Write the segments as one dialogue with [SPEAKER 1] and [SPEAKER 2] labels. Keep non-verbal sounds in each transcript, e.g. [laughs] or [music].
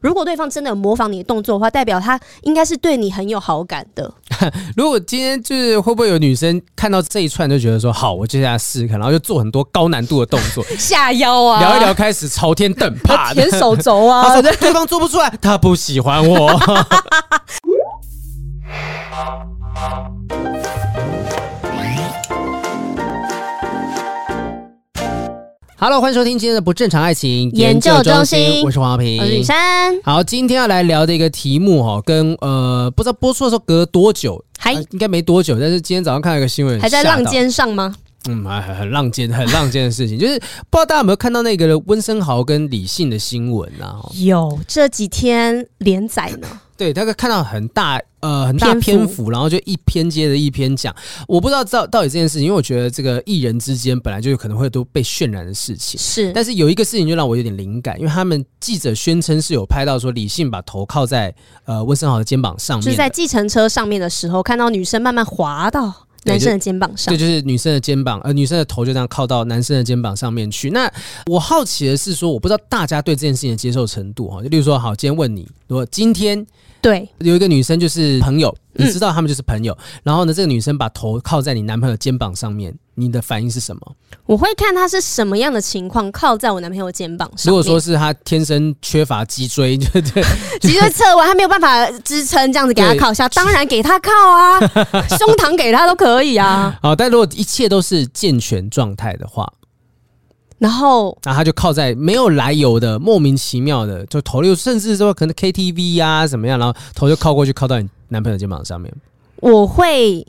[SPEAKER 1] 如果对方真的有模仿你的动作的话，代表他应该是对你很有好感的。[laughs]
[SPEAKER 2] 如果今天就是会不会有女生看到这一串就觉得说好，我接下来试试看，然后就做很多高难度的动作，[laughs]
[SPEAKER 1] 下腰啊，
[SPEAKER 2] 聊一聊开始朝天蹬，啪，
[SPEAKER 1] 舔手肘啊，[laughs]
[SPEAKER 2] 对方做不出来，他不喜欢我。Hello，欢迎收听今天的不正常爱情
[SPEAKER 1] 研究中心，
[SPEAKER 2] 我是黄浩平，
[SPEAKER 1] 我是雨珊。
[SPEAKER 2] 好，今天要来聊的一个题目哈，跟呃，不知道播出的时候隔了多久，还、呃、应该没多久，但是今天早上看到一个新闻，
[SPEAKER 1] 还在浪尖上吗？
[SPEAKER 2] 嗯，还很很浪尖，很浪尖的事情，就是不知道大家有没有看到那个温森豪跟李信的新闻啊？
[SPEAKER 1] 有，这几天连载呢。
[SPEAKER 2] 对，大概看到很大呃很大篇幅，然后就一篇接着一篇讲。我不知道到到底这件事情，因为我觉得这个艺人之间本来就有可能会都被渲染的事情。
[SPEAKER 1] 是，
[SPEAKER 2] 但是有一个事情就让我有点灵感，因为他们记者宣称是有拍到说李信把头靠在呃温森豪的肩膀上面，
[SPEAKER 1] 就是在计程车上面的时候，看到女生慢慢滑到男生的肩膀上。
[SPEAKER 2] 对，就是女生的肩膀，呃，女生的头就这样靠到男生的肩膀上面去。那我好奇的是说，我不知道大家对这件事情的接受程度哈。就例如说，好，今天问你，如果今天。
[SPEAKER 1] 对，
[SPEAKER 2] 有一个女生就是朋友，你知道他们就是朋友。嗯、然后呢，这个女生把头靠在你男朋友肩膀上面，你的反应是什么？
[SPEAKER 1] 我会看他是什么样的情况，靠在我男朋友肩膀上。
[SPEAKER 2] 如果说是他天生缺乏脊椎，[laughs] 对对，
[SPEAKER 1] 脊椎侧弯，他没有办法支撑，这样子给他靠下，当然给他靠啊，[laughs] 胸膛给他都可以啊。
[SPEAKER 2] 好，但如果一切都是健全状态的话。
[SPEAKER 1] 然后，
[SPEAKER 2] 然后他就靠在没有来由的、莫名其妙的，就头就甚至说可能 KTV 啊怎么样，然后头就靠过去，靠到你男朋友肩膀上面。
[SPEAKER 1] 我会，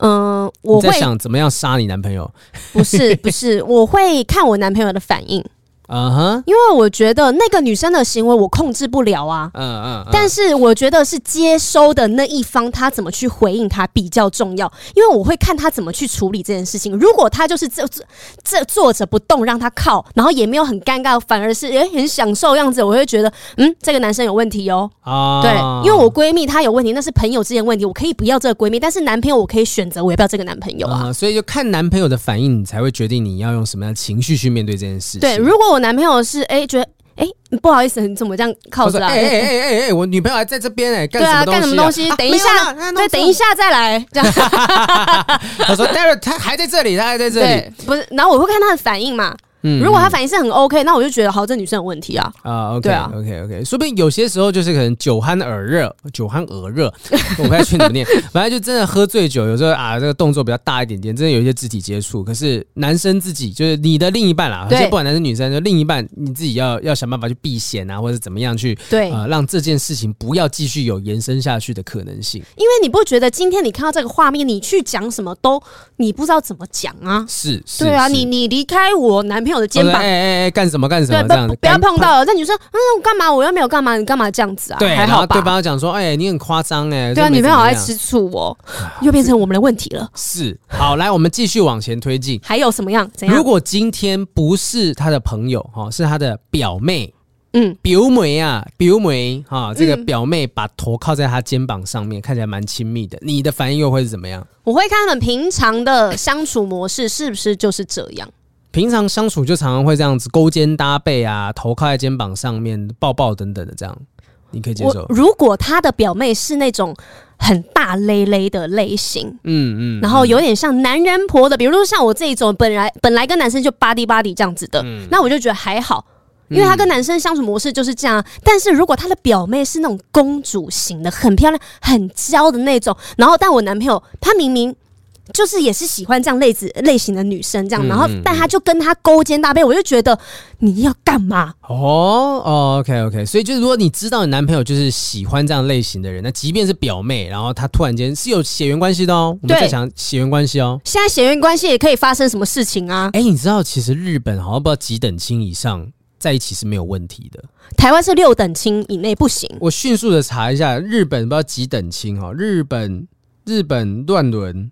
[SPEAKER 1] 嗯、呃，我会
[SPEAKER 2] 在想怎么样杀你男朋友？
[SPEAKER 1] 不是，不是，我会看我男朋友的反应。
[SPEAKER 2] 嗯哼，
[SPEAKER 1] 因为我觉得那个女生的行为我控制不了啊。嗯嗯，但是我觉得是接收的那一方他怎么去回应他比较重要，因为我会看他怎么去处理这件事情。如果他就是这这坐着不动让他靠，然后也没有很尴尬，反而是诶很享受样子，我会觉得嗯这个男生有问题哦。啊，对，因为我闺蜜她有问题，那是朋友之间问题，我可以不要这个闺蜜，但是男朋友我可以选择我要不要这个男朋友啊。
[SPEAKER 2] 所以就看男朋友的反应，你才会决定你要用什么样的情绪去面对这件事情。
[SPEAKER 1] 对，如果我男朋友是哎、欸，觉得哎、欸，不好意思，你怎么这样靠着？哎哎哎哎哎，我女朋友还在这边哎、欸，干什么东西、啊？对啊，干什么东西？等一下，对，等一下再来。这样，[laughs]
[SPEAKER 2] 他说待会他还在这里，他还在这里，
[SPEAKER 1] 不是？然后我会看他的反应嘛。嗯，如果他反应是很 OK，那我就觉得好，这女生有问题啊。啊，OK，对啊
[SPEAKER 2] okay, okay. 说不定有些时候就是可能酒酣耳热，酒酣耳热，[laughs] 我不太去怎么念，反正就真的喝醉酒，有时候啊，这个动作比较大一点点，真的有一些肢体接触。可是男生自己就是你的另一半啦，而且不管男生女生，就另一半你自己要要想办法去避嫌啊，或者怎么样去对啊、呃，让这件事情不要继续有延伸下去的可能性。
[SPEAKER 1] 因为你不觉得今天你看到这个画面，你去讲什么都你不知道怎么讲啊？
[SPEAKER 2] 是，是，
[SPEAKER 1] 对啊，你你离开我男朋友的肩膀。
[SPEAKER 2] 哎哎哎，干什么干什么？这样子
[SPEAKER 1] 不要碰到了。那女生，嗯，我干嘛？我又没有干嘛？你干嘛这样子啊？
[SPEAKER 2] 对，还好吧。对方讲说，哎，你很夸张哎。
[SPEAKER 1] 对啊，女朋友好爱吃醋哦，又变成我们的问题了。
[SPEAKER 2] 是，好，来，我们继续往前推进。
[SPEAKER 1] 还有什么样？怎样？
[SPEAKER 2] 如果今天不是他的朋友哈，是他的表妹，嗯，表妹啊，表妹哈，这个表妹把头靠在他肩膀上面，看起来蛮亲密的，你的反应又会是怎么样？
[SPEAKER 1] 我会看他们平常的相处模式是不是就是这样。
[SPEAKER 2] 平常相处就常常会这样子勾肩搭背啊，头靠在肩膀上面，抱抱等等的这样，你可以接受。
[SPEAKER 1] 如果他的表妹是那种很大咧咧的类型，嗯嗯，然后有点像男人婆的，比如说像我这一种，本来本来跟男生就巴迪巴迪这样子的，嗯，那我就觉得还好，因为他跟男生相处模式就是这样。但是如果他的表妹是那种公主型的，很漂亮、很娇的那种，然后但我男朋友他明明。就是也是喜欢这样类子类型的女生，这样，然后但他就跟他勾肩搭背，我就觉得你要干嘛？
[SPEAKER 2] 哦哦，OK OK，所以就是如果你知道你男朋友就是喜欢这样类型的人，那即便是表妹，然后他突然间是有血缘关系的哦，我们在想血缘关系哦。
[SPEAKER 1] 现在血缘关系也可以发生什么事情啊？
[SPEAKER 2] 哎，你知道其实日本好像不知道几等亲以上在一起是没有问题的，
[SPEAKER 1] 台湾是六等亲以内不行。
[SPEAKER 2] 我迅速的查一下，日本不知道几等亲哈，日本日本乱伦。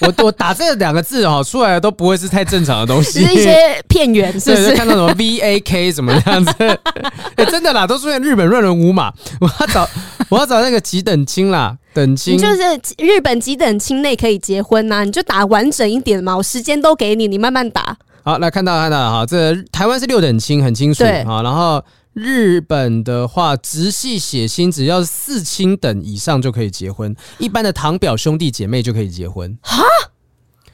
[SPEAKER 2] 我 [laughs] 我打这两个字哦出来的都不会是太正常的东西，
[SPEAKER 1] 是一些片源，是不是？
[SPEAKER 2] 看到什么 V A K 什么样子？[laughs] 欸、真的啦，都出现日本乱伦无码。我要找我要找那个几等亲啦，等亲
[SPEAKER 1] 就是日本几等亲内可以结婚呐、啊？你就打完整一点嘛，我时间都给你，你慢慢打。
[SPEAKER 2] 好，来看到看到哈，这台湾是六等亲，很清楚。对，好，然后日本的话，直系血亲只要四亲等以上就可以结婚，一般的堂表兄弟姐妹就可以结婚。哈，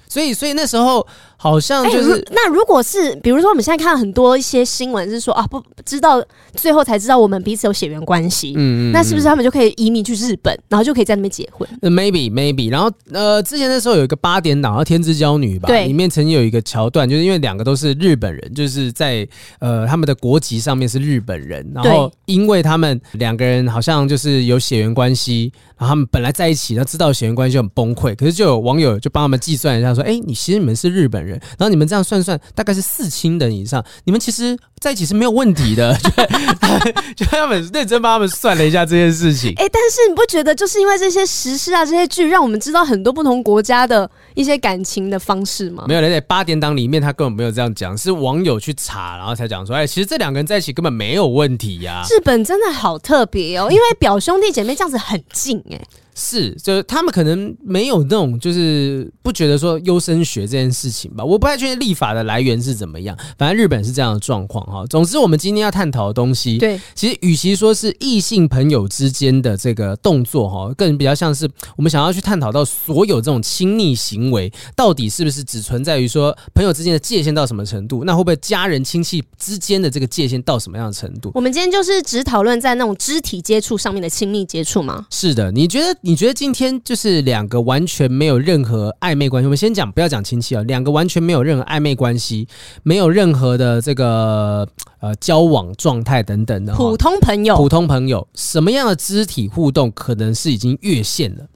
[SPEAKER 2] 所以所以那时候。好像就是、欸、
[SPEAKER 1] 那如果是比如说我们现在看到很多一些新闻是说啊，不知道最后才知道我们彼此有血缘关系，嗯，嗯，那是不是他们就可以移民去日本，然后就可以在那边结婚
[SPEAKER 2] ？Maybe maybe，然后呃，之前那时候有一个八点档，然后天之娇女吧，对，里面曾经有一个桥段，就是因为两个都是日本人，就是在呃他们的国籍上面是日本人，然后因为他们两个人好像就是有血缘关系，然后他们本来在一起，他知道血缘关系就很崩溃，可是就有网友就帮他们计算一下，说，哎、欸，你其实你们是日本人。然后你们这样算算，大概是四亲等以上，你们其实在一起是没有问题的。[laughs] 就，[laughs] 他们认真帮他们算了一下这件事情。
[SPEAKER 1] 哎、欸，但是你不觉得就是因为这些时事啊，这些剧让我们知道很多不同国家的一些感情的方式吗？
[SPEAKER 2] 没有，在八点档里面他根本没有这样讲，是网友去查，然后才讲说，哎，其实这两个人在一起根本没有问题呀、啊。
[SPEAKER 1] 日本真的好特别哦，因为表兄弟姐妹这样子很近哎、欸。
[SPEAKER 2] 是，就是他们可能没有那种，就是不觉得说优生学这件事情吧。我不太确定立法的来源是怎么样，反正日本是这样的状况哈。总之，我们今天要探讨的东西，对，其实与其说是异性朋友之间的这个动作哈，更比较像是我们想要去探讨到所有这种亲密行为，到底是不是只存在于说朋友之间的界限到什么程度？那会不会家人亲戚之间的这个界限到什么样的程度？
[SPEAKER 1] 我们今天就是只讨论在那种肢体接触上面的亲密接触吗？
[SPEAKER 2] 是的，你觉得？你觉得今天就是两个完全没有任何暧昧关系。我们先讲，不要讲亲戚啊，两个完全没有任何暧昧关系，没有任何的这个呃交往状态等等的
[SPEAKER 1] 普通朋友。
[SPEAKER 2] 普通朋友，什么样的肢体互动可能是已经越线了？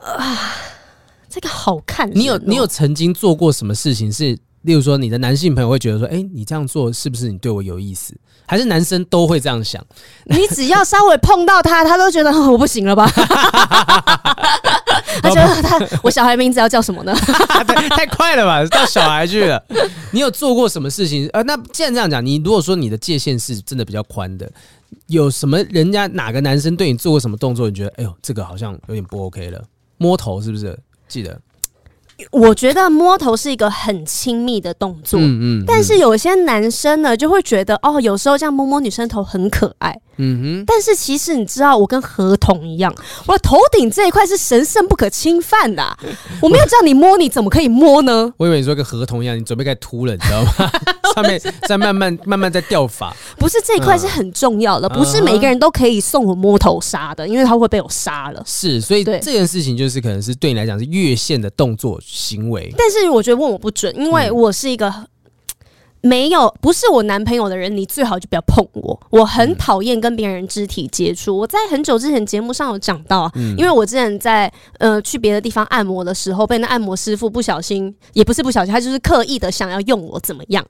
[SPEAKER 1] 啊，这个好看。
[SPEAKER 2] 你有你有曾经做过什么事情是，例如说你的男性朋友会觉得说，哎，你这样做是不是你对我有意思？还是男生都会这样想，
[SPEAKER 1] 你只要稍微碰到他，他都觉得我不行了吧？[laughs] 他觉得他我小孩名字要叫什么呢？[laughs]
[SPEAKER 2] 太快了吧，到小孩去了。你有做过什么事情？呃，那既然这样讲，你如果说你的界限是真的比较宽的，有什么人家哪个男生对你做过什么动作？你觉得哎呦，这个好像有点不 OK 了？摸头是不是？记得。
[SPEAKER 1] 我觉得摸头是一个很亲密的动作，嗯嗯，嗯，但是有些男生呢就会觉得哦，有时候这样摸摸女生头很可爱。嗯哼，但是其实你知道，我跟合同一样，我的头顶这一块是神圣不可侵犯的、啊。[laughs] 我没有叫你摸，你怎么可以摸呢？
[SPEAKER 2] 我以为你说跟合同一样，你准备该秃了，你知道吗？[laughs] 上面在慢慢慢慢在掉发。
[SPEAKER 1] 不是这一块是很重要的，不是每个人都可以送我摸头杀的，因为他会被我杀了。
[SPEAKER 2] 是，所以这件事情就是可能是对你来讲是越线的动作行为。
[SPEAKER 1] 但是我觉得问我不准，因为我是一个。没有，不是我男朋友的人，你最好就不要碰我。我很讨厌跟别人肢体接触。我在很久之前节目上有讲到，因为我之前在呃去别的地方按摩的时候，被那按摩师傅不小心，也不是不小心，他就是刻意的想要用我怎么样。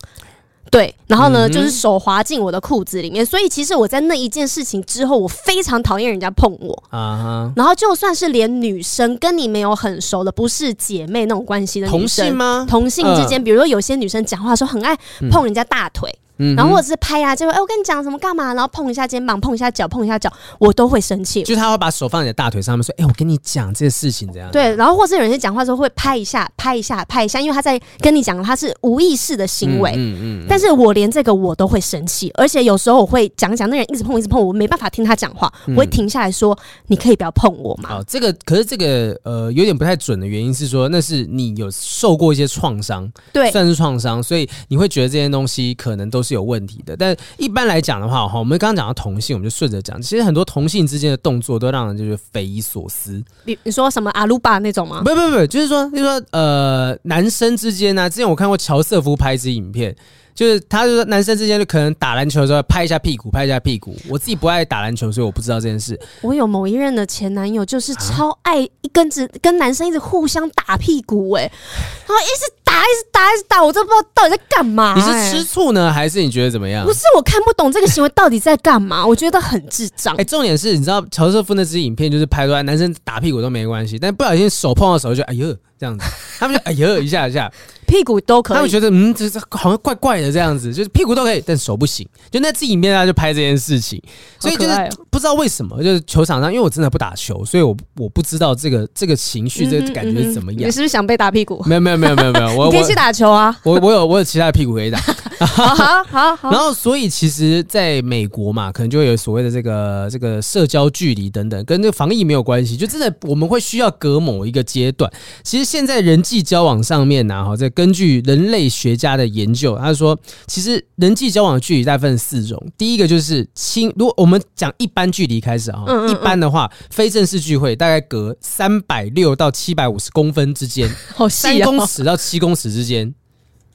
[SPEAKER 1] 对，然后呢，嗯、就是手滑进我的裤子里面，所以其实我在那一件事情之后，我非常讨厌人家碰我啊。然后就算是连女生跟你没有很熟的，不是姐妹那种关系的女生，
[SPEAKER 2] 同性吗？
[SPEAKER 1] 同性之间，呃、比如说有些女生讲话的时候很爱碰人家大腿。嗯然后或者是拍啊，就会哎，我跟你讲什么干嘛？然后碰一下肩膀，碰一下脚，碰一下脚，我都会生气。
[SPEAKER 2] 就是他会把手放在你的大腿上面说：“哎，我跟你讲这个事情这样。”
[SPEAKER 1] 对，然后或者有人在讲话的时候会拍一下，拍一下，拍一下，因为他在跟你讲，他是无意识的行为。嗯嗯，嗯。但是我连这个我都会生气，而且有时候我会讲讲，那人一直碰一直碰我，没办法听他讲话，我会停下来说：“你可以不要碰我吗？”
[SPEAKER 2] 哦，这个可是这个呃有点不太准的原因是说，那是你有受过一些创伤，对，算是创伤，所以你会觉得这些东西可能都是有问题的，但。一般来讲的话，哈，我们刚刚讲到同性，我们就顺着讲。其实很多同性之间的动作都让人就是匪夷所思。
[SPEAKER 1] 你你说什么阿鲁巴那种吗？
[SPEAKER 2] 不不不，就是说，就是说，呃，男生之间呢、啊，之前我看过乔瑟夫拍一支影片。就是他就说男生之间就可能打篮球的时候拍一下屁股，拍一下屁股。我自己不爱打篮球，所以我不知道这件事。
[SPEAKER 1] 我有某一任的前男友，就是超爱一根子跟男生一直互相打屁股、欸，哎，然后一直打，一直打，一直打，我都不知道到底在干嘛、欸。
[SPEAKER 2] 你是吃醋呢，还是你觉得怎么样？
[SPEAKER 1] 不是，我看不懂这个行为到底在干嘛，[laughs] 我觉得很智障。
[SPEAKER 2] 哎、欸，重点是你知道乔瑟夫那支影片就是拍出来男生打屁股都没关系，但不小心手碰到手就哎呦这样子，他们就哎呦一下一下。
[SPEAKER 1] 屁股都可以，
[SPEAKER 2] 他们觉得嗯，这这好像怪怪的这样子，就是屁股都可以，但手不行。就那支影片，他就拍这件事情，所以就是不知道为什么，就是球场上，因为我真的不打球，所以我我不知道这个这个情绪，这个感觉是怎么样。
[SPEAKER 1] 你是不是想被打屁股？
[SPEAKER 2] 没有没有没有没有没有，我 [laughs]
[SPEAKER 1] 你可以去打球啊。
[SPEAKER 2] 我我有我有其他的屁股可以打。
[SPEAKER 1] 好好好，好。
[SPEAKER 2] 然后，所以其实在美国嘛，可能就会有所谓的这个这个社交距离等等，跟这个防疫没有关系。就真的我们会需要隔某一个阶段。其实现在人际交往上面呢，哈，在根据人类学家的研究，他说，其实人际交往的距离大概分四种。第一个就是亲，如果我们讲一般距离开始啊，一般的话，非正式聚会大概隔三百六到七百五十公分之间，[laughs] 三公尺到七公尺之间。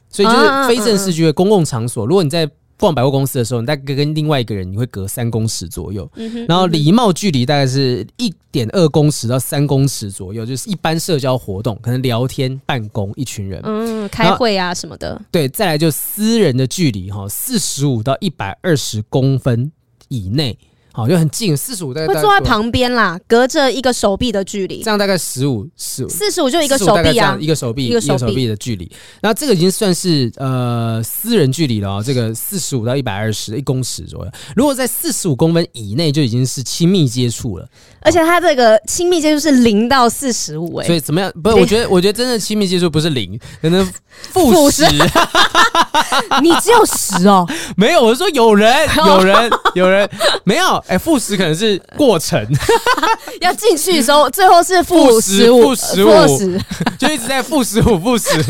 [SPEAKER 2] 所以就是非正式聚会，公共场所。如果你在逛百货公司的时候，你大概跟另外一个人，你会隔三公尺左右。然后礼貌距离大概是一点二公尺到三公尺左右，就是一般社交活动，可能聊天、办公，一群人，
[SPEAKER 1] 嗯，开会啊什么的。
[SPEAKER 2] 对，再来就私人的距离哈，四十五到一百二十公分以内。好，就很近，四十五大概
[SPEAKER 1] 会坐在旁边啦，隔着一个手臂的距离，
[SPEAKER 2] 这样大概十五十五，
[SPEAKER 1] 四十五就一个手臂啊，
[SPEAKER 2] 一个手臂，一个手臂的距离。那这个已经算是呃私人距离了哦，这个四十五到一百二十一公尺左右。如果在四十五公分以内，就已经是亲密接触了。
[SPEAKER 1] 而且它这个亲密接触是零到四十五，哎，
[SPEAKER 2] 所以怎么样？不是，我觉得，我觉得真的亲密接触不是零，可能负十。[laughs] [laughs]
[SPEAKER 1] 你只有十哦？
[SPEAKER 2] 没有，我是说有人，[laughs] 有人，有人没有。哎，负十可能是过程，[laughs]
[SPEAKER 1] 要进去的时候，最后是负十五，负十五，
[SPEAKER 2] 就一直在负十五，负十。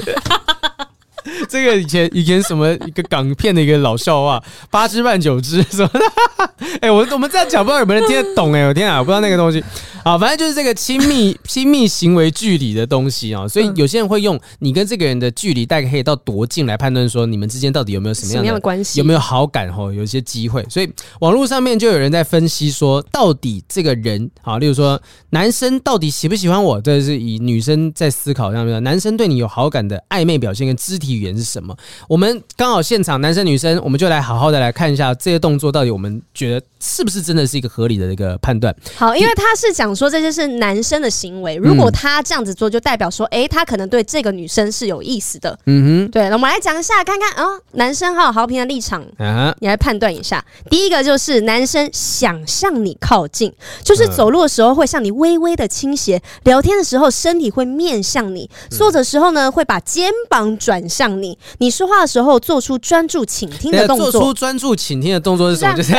[SPEAKER 2] 这个以前以前什么一个港片的一个老笑话，八只半九只什么的，哎，我我们这样讲，不知道有没有人听得懂？哎，我天啊，我不知道那个东西。啊，反正就是这个亲密亲密行为距离的东西啊，所以有些人会用你跟这个人的距离大概可以到多近来判断说你们之间到底有没有什么样的，
[SPEAKER 1] 样的关系，
[SPEAKER 2] 有没有好感哦，有一些机会。所以网络上面就有人在分析说，到底这个人啊，例如说男生到底喜不喜欢我，这是以女生在思考上面，男生对你有好感的暧昧表现跟肢体语言是什么？我们刚好现场男生女生，我们就来好好的来看一下这些动作到底我们觉得是不是真的是一个合理的一个判断。
[SPEAKER 1] 好，因为他是讲。说这些是男生的行为，如果他这样子做，就代表说，哎、欸，他可能对这个女生是有意思的。嗯哼，对，那我们来讲一下，看看啊，男生还有豪平的立场，啊，你来判断一下。第一个就是男生想向你靠近，就是走路的时候会向你微微的倾斜，聊天的时候身体会面向你，坐的时候呢会把肩膀转向你，你说话的时候做出专注倾听的动作。
[SPEAKER 2] 做出专注倾听的动作是什么？[laughs] 就是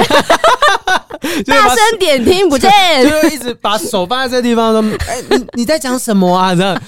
[SPEAKER 1] 大声点听不见，[laughs]
[SPEAKER 2] 就是一直把手放在这个地方说：“哎、欸，你你在讲什么啊？”这样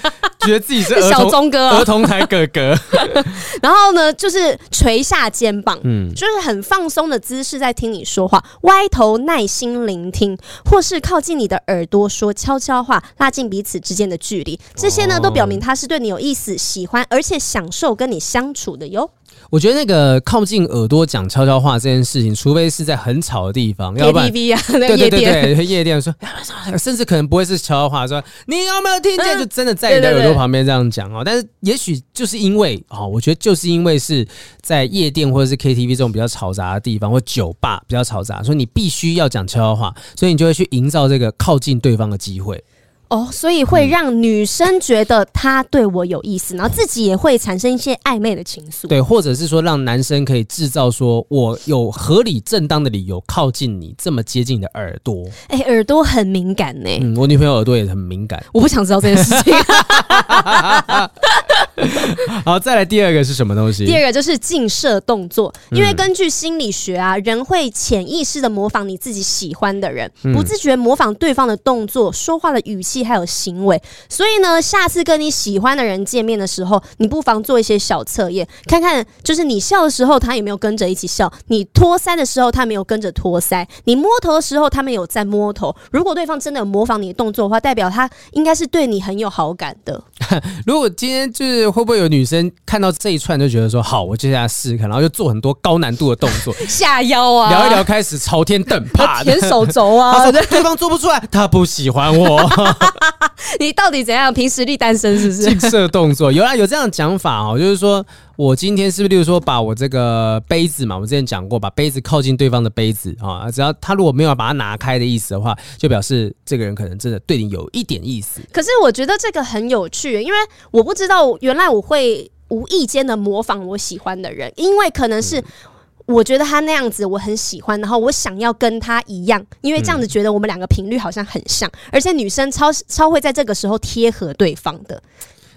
[SPEAKER 2] 觉得自己是
[SPEAKER 1] 小钟哥、
[SPEAKER 2] 儿童台哥哥。[laughs]
[SPEAKER 1] 然后呢，就是垂下肩膀，嗯，就是很放松的姿势在听你说话，歪头耐心聆听，或是靠近你的耳朵说悄悄话，拉近彼此之间的距离。这些呢，都表明他是对你有意思、喜欢，而且享受跟你相处的哟。
[SPEAKER 2] 我觉得那个靠近耳朵讲悄悄话这件事情，除非是在很吵的地方，要不然
[SPEAKER 1] KTV 啊，
[SPEAKER 2] 对对对对，夜店说，[laughs] 甚至可能不会是悄悄话，说你有没有听见？就真的在你的耳朵旁边这样讲哦。但是也许就是因为哦，我觉得就是因为是在夜店或者是 KTV 这种比较嘈杂的地方，或酒吧比较嘈杂，所以你必须要讲悄悄话，所以你就会去营造这个靠近对方的机会。
[SPEAKER 1] 哦，所以会让女生觉得他对我有意思，然后自己也会产生一些暧昧的情愫。
[SPEAKER 2] 对，或者是说让男生可以制造说我有合理正当的理由靠近你这么接近你的耳朵。
[SPEAKER 1] 哎，耳朵很敏感呢。
[SPEAKER 2] 嗯，我女朋友耳朵也很敏感。
[SPEAKER 1] 我不想知道这件事情。[laughs] [laughs]
[SPEAKER 2] 好，再来第二个是什么东西？
[SPEAKER 1] 第二个就是镜射动作，因为根据心理学啊，人会潜意识的模仿你自己喜欢的人，不自觉模仿对方的动作、说话的语气。还有行为，所以呢，下次跟你喜欢的人见面的时候，你不妨做一些小测验，看看就是你笑的时候，他有没有跟着一起笑；你托腮的时候，他没有跟着托腮；你摸头的时候，他没有在摸头。如果对方真的有模仿你的动作的话，代表他应该是对你很有好感的。[laughs]
[SPEAKER 2] 如果今天就是会不会有女生看到这一串就觉得说好，我接下来试试看，然后就做很多高难度的动作，[laughs]
[SPEAKER 1] 下腰啊，
[SPEAKER 2] 聊一聊开始朝天蹬，啪，
[SPEAKER 1] 舔手肘啊，
[SPEAKER 2] 对方做不出来，他不喜欢我。[laughs]
[SPEAKER 1] 你到底怎样？凭实力单身是不是？
[SPEAKER 2] 近色动作有啊，有这样讲法哦，就是说我今天是不是，例如说把我这个杯子嘛，我之前讲过，把杯子靠近对方的杯子啊，只要他如果没有把它拿开的意思的话，就表示这个人可能真的对你有一点意思。
[SPEAKER 1] 可是我觉得这个很有趣，因为我不知道原来我会无意间的模仿我喜欢的人，因为可能是。我觉得他那样子我很喜欢，然后我想要跟他一样，因为这样子觉得我们两个频率好像很像，而且女生超超会在这个时候贴合对方的。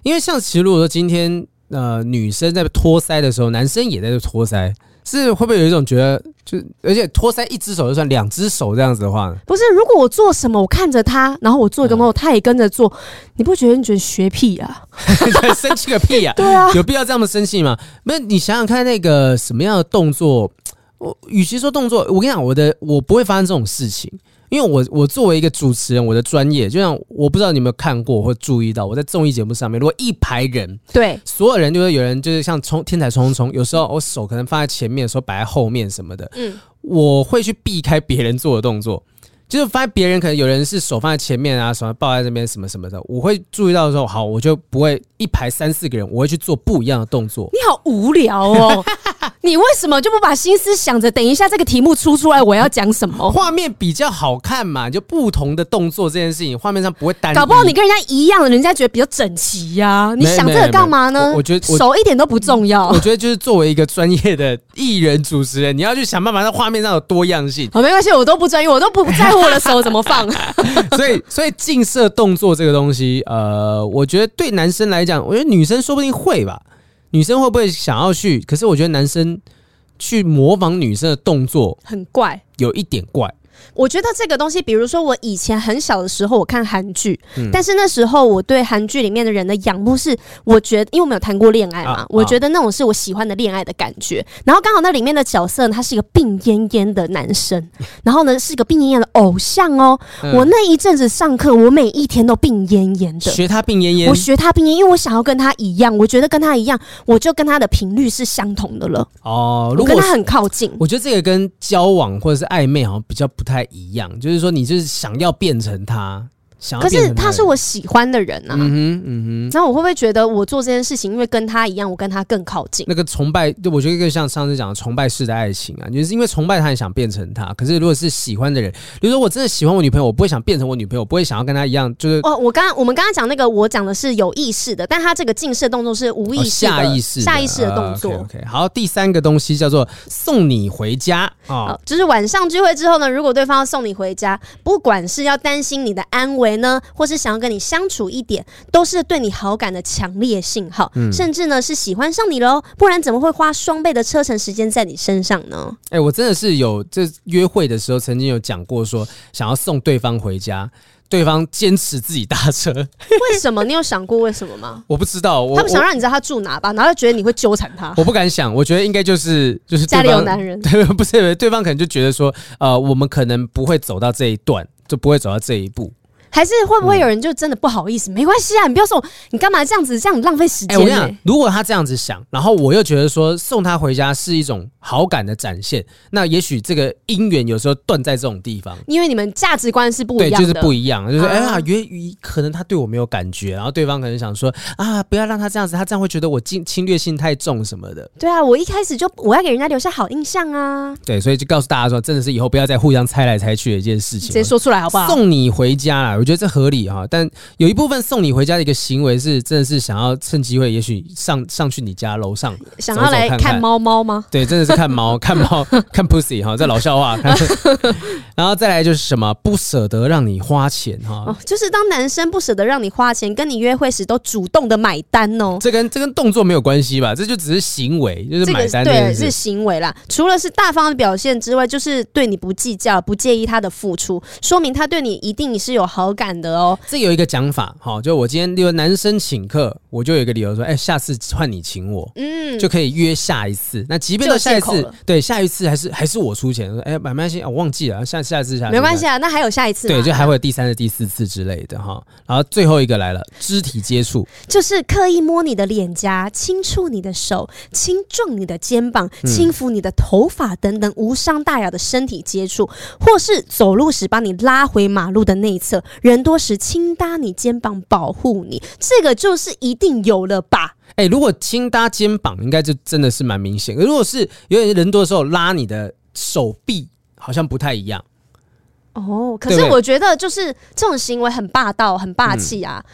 [SPEAKER 2] 因为像其实如果说今天呃女生在托腮的时候，男生也在托腮。是会不会有一种觉得，就而且托腮一只手就算，两只手这样子的话，
[SPEAKER 1] 不是？如果我做什么，我看着他，然后我做一个梦，他也跟着做，你不觉得你觉得学屁啊？[laughs]
[SPEAKER 2] 生气个屁啊！
[SPEAKER 1] 对啊，
[SPEAKER 2] 有必要这么生气吗？那，你想想看，那个什么样的动作，我与其说动作，我跟你讲，我的我不会发生这种事情。因为我我作为一个主持人，我的专业就像我不知道你有没有看过或注意到，我在综艺节目上面，如果一排人，
[SPEAKER 1] 对，
[SPEAKER 2] 所有人就是有人就是像冲天才冲冲冲，有时候我手可能放在前面，手摆在后面什么的，嗯，我会去避开别人做的动作，就是发现别人可能有人是手放在前面啊，什么抱在这边什么什么的，我会注意到的时候，好，我就不会一排三四个人，我会去做不一样的动作。[laughs]
[SPEAKER 1] 你好无聊哦。你为什么就不把心思想着？等一下这个题目出出来，我要讲什么？
[SPEAKER 2] 画面比较好看嘛，就不同的动作这件事情，画面上不会单。
[SPEAKER 1] 搞不好你跟人家一样，人家觉得比较整齐呀、啊。你想这个干嘛呢？
[SPEAKER 2] 我，我觉得
[SPEAKER 1] 手一点都不重要。
[SPEAKER 2] 我觉得就是作为一个专业的艺人主持人，你要去想办法让画面上有多样性。
[SPEAKER 1] 好，没关系，我都不专业，我都不在乎我的手怎么放。[laughs]
[SPEAKER 2] 所以，所以近射动作这个东西，呃，我觉得对男生来讲，我觉得女生说不定会吧。女生会不会想要去？可是我觉得男生去模仿女生的动作
[SPEAKER 1] 很怪，
[SPEAKER 2] 有一点怪。
[SPEAKER 1] 我觉得这个东西，比如说我以前很小的时候，我看韩剧，嗯、但是那时候我对韩剧里面的人的仰慕是，我觉得因为我没有谈过恋爱嘛，啊、我觉得那种是我喜欢的恋爱的感觉。然后刚好那里面的角色呢，他是一个病恹恹的男生，然后呢是一个病恹恹的偶像哦。嗯、我那一阵子上课，我每一天都病恹恹的，
[SPEAKER 2] 学他病恹恹，
[SPEAKER 1] 我学他病恹，因为我想要跟他一样，我觉得跟他一样，我就跟他的频率是相同的了。哦，如果跟他很靠近，
[SPEAKER 2] 我觉得这个跟交往或者是暧昧好像比较不太一样，就是。说，你就是想要变成他。
[SPEAKER 1] 可是他是我喜欢的人啊，嗯哼，嗯哼。那我会不会觉得我做这件事情，因为跟他一样，我跟他更靠近？
[SPEAKER 2] 那个崇拜，就我觉得更像上次讲的崇拜式的爱情啊，就是因为崇拜他，很想变成他。可是如果是喜欢的人，比如说我真的喜欢我女朋友，我不会想变成我女朋友，我不会想要跟他一样。就是哦，
[SPEAKER 1] 我刚刚我们刚刚讲那个，我讲的是有意识的，但他这个近视的动作是无意识、
[SPEAKER 2] 下意识、
[SPEAKER 1] 下意识的动作。
[SPEAKER 2] Uh, OK，okay. 好，第三个东西叫做送你回家啊，
[SPEAKER 1] 哦，就是晚上聚会之后呢，如果对方要送你回家，不管是要担心你的安危呢，或是想。要跟你相处一点，都是对你好感的强烈信号，嗯、甚至呢是喜欢上你喽，不然怎么会花双倍的车程时间在你身上呢？
[SPEAKER 2] 哎、欸，我真的是有这约会的时候，曾经有讲过说想要送对方回家，对方坚持自己搭车，
[SPEAKER 1] 为什么？你有想过为什么吗？[laughs]
[SPEAKER 2] 我不知道，
[SPEAKER 1] 他不想让你知道他住哪吧，然后就觉得你会纠缠他。[laughs]
[SPEAKER 2] 我不敢想，我觉得应该就是就是
[SPEAKER 1] 家里有男人，[laughs]
[SPEAKER 2] 对，不是对方可能就觉得说，呃，我们可能不会走到这一段，就不会走到这一步。
[SPEAKER 1] 还是会不会有人就真的不好意思？嗯、没关系啊，你不要送，你干嘛这样子这样浪费时间、欸？
[SPEAKER 2] 哎、欸，我跟你讲，如果他这样子想，然后我又觉得说送他回家是一种好感的展现，那也许这个姻缘有时候断在这种地方，
[SPEAKER 1] 因为你们价值观是不一样的，
[SPEAKER 2] 对，就是不一样，就是哎呀，源于、啊、可能他对我没有感觉，然后对方可能想说啊，不要让他这样子，他这样会觉得我侵侵略性太重什么的。
[SPEAKER 1] 对啊，我一开始就我要给人家留下好印象啊。
[SPEAKER 2] 对，所以就告诉大家说，真的是以后不要再互相猜来猜去的一件事情，
[SPEAKER 1] 直接说出来好不好？
[SPEAKER 2] 送你回家啊，我觉得这合理哈。但有一部分送你回家的一个行为是，真的是想要趁机会，也许上上去你家楼上，
[SPEAKER 1] 想要来看猫猫吗？
[SPEAKER 2] 对，真的是看猫，[laughs] 看猫，看 pussy 哈，这老笑话。[laughs] 然后再来就是什么不舍得让你花钱哈，
[SPEAKER 1] 哦，就是当男生不舍得让你花钱，跟你约会时都主动的买单哦。
[SPEAKER 2] 这跟这跟动作没有关系吧？这就只是行为，就是买单，
[SPEAKER 1] 对，是行为啦。除了是大方的表现之外，就是对你不计较，不介意他的付出，说明他对你一定是有好感的哦。
[SPEAKER 2] 这有一个讲法，哈，就我今天例如男生请客，我就有一个理由说，哎，下次换你请我，嗯，就可以约下一次。那即便到下一次，对，下一次还是还是我出钱，说，哎，没关系，我忘记了，下下一次下次，
[SPEAKER 1] 没关系啊，那还有下一次，
[SPEAKER 2] 对，就还会有第三次、第四次之类的哈。然后最后一个来了，肢体接触，
[SPEAKER 1] 就是刻意摸你的脸颊，轻触你的手，轻撞你的肩膀，轻抚你的头发等等无伤大雅的身体接触，或是走路时把你拉回马路的内侧，人多时轻。搭你肩膀保护你，这个就是一定有了吧？
[SPEAKER 2] 哎、欸，如果轻搭肩膀，应该就真的是蛮明显。如果是有点人多的时候拉你的手臂，好像不太一样。
[SPEAKER 1] 哦，可是我觉得就是这种行为很霸道、很霸气啊。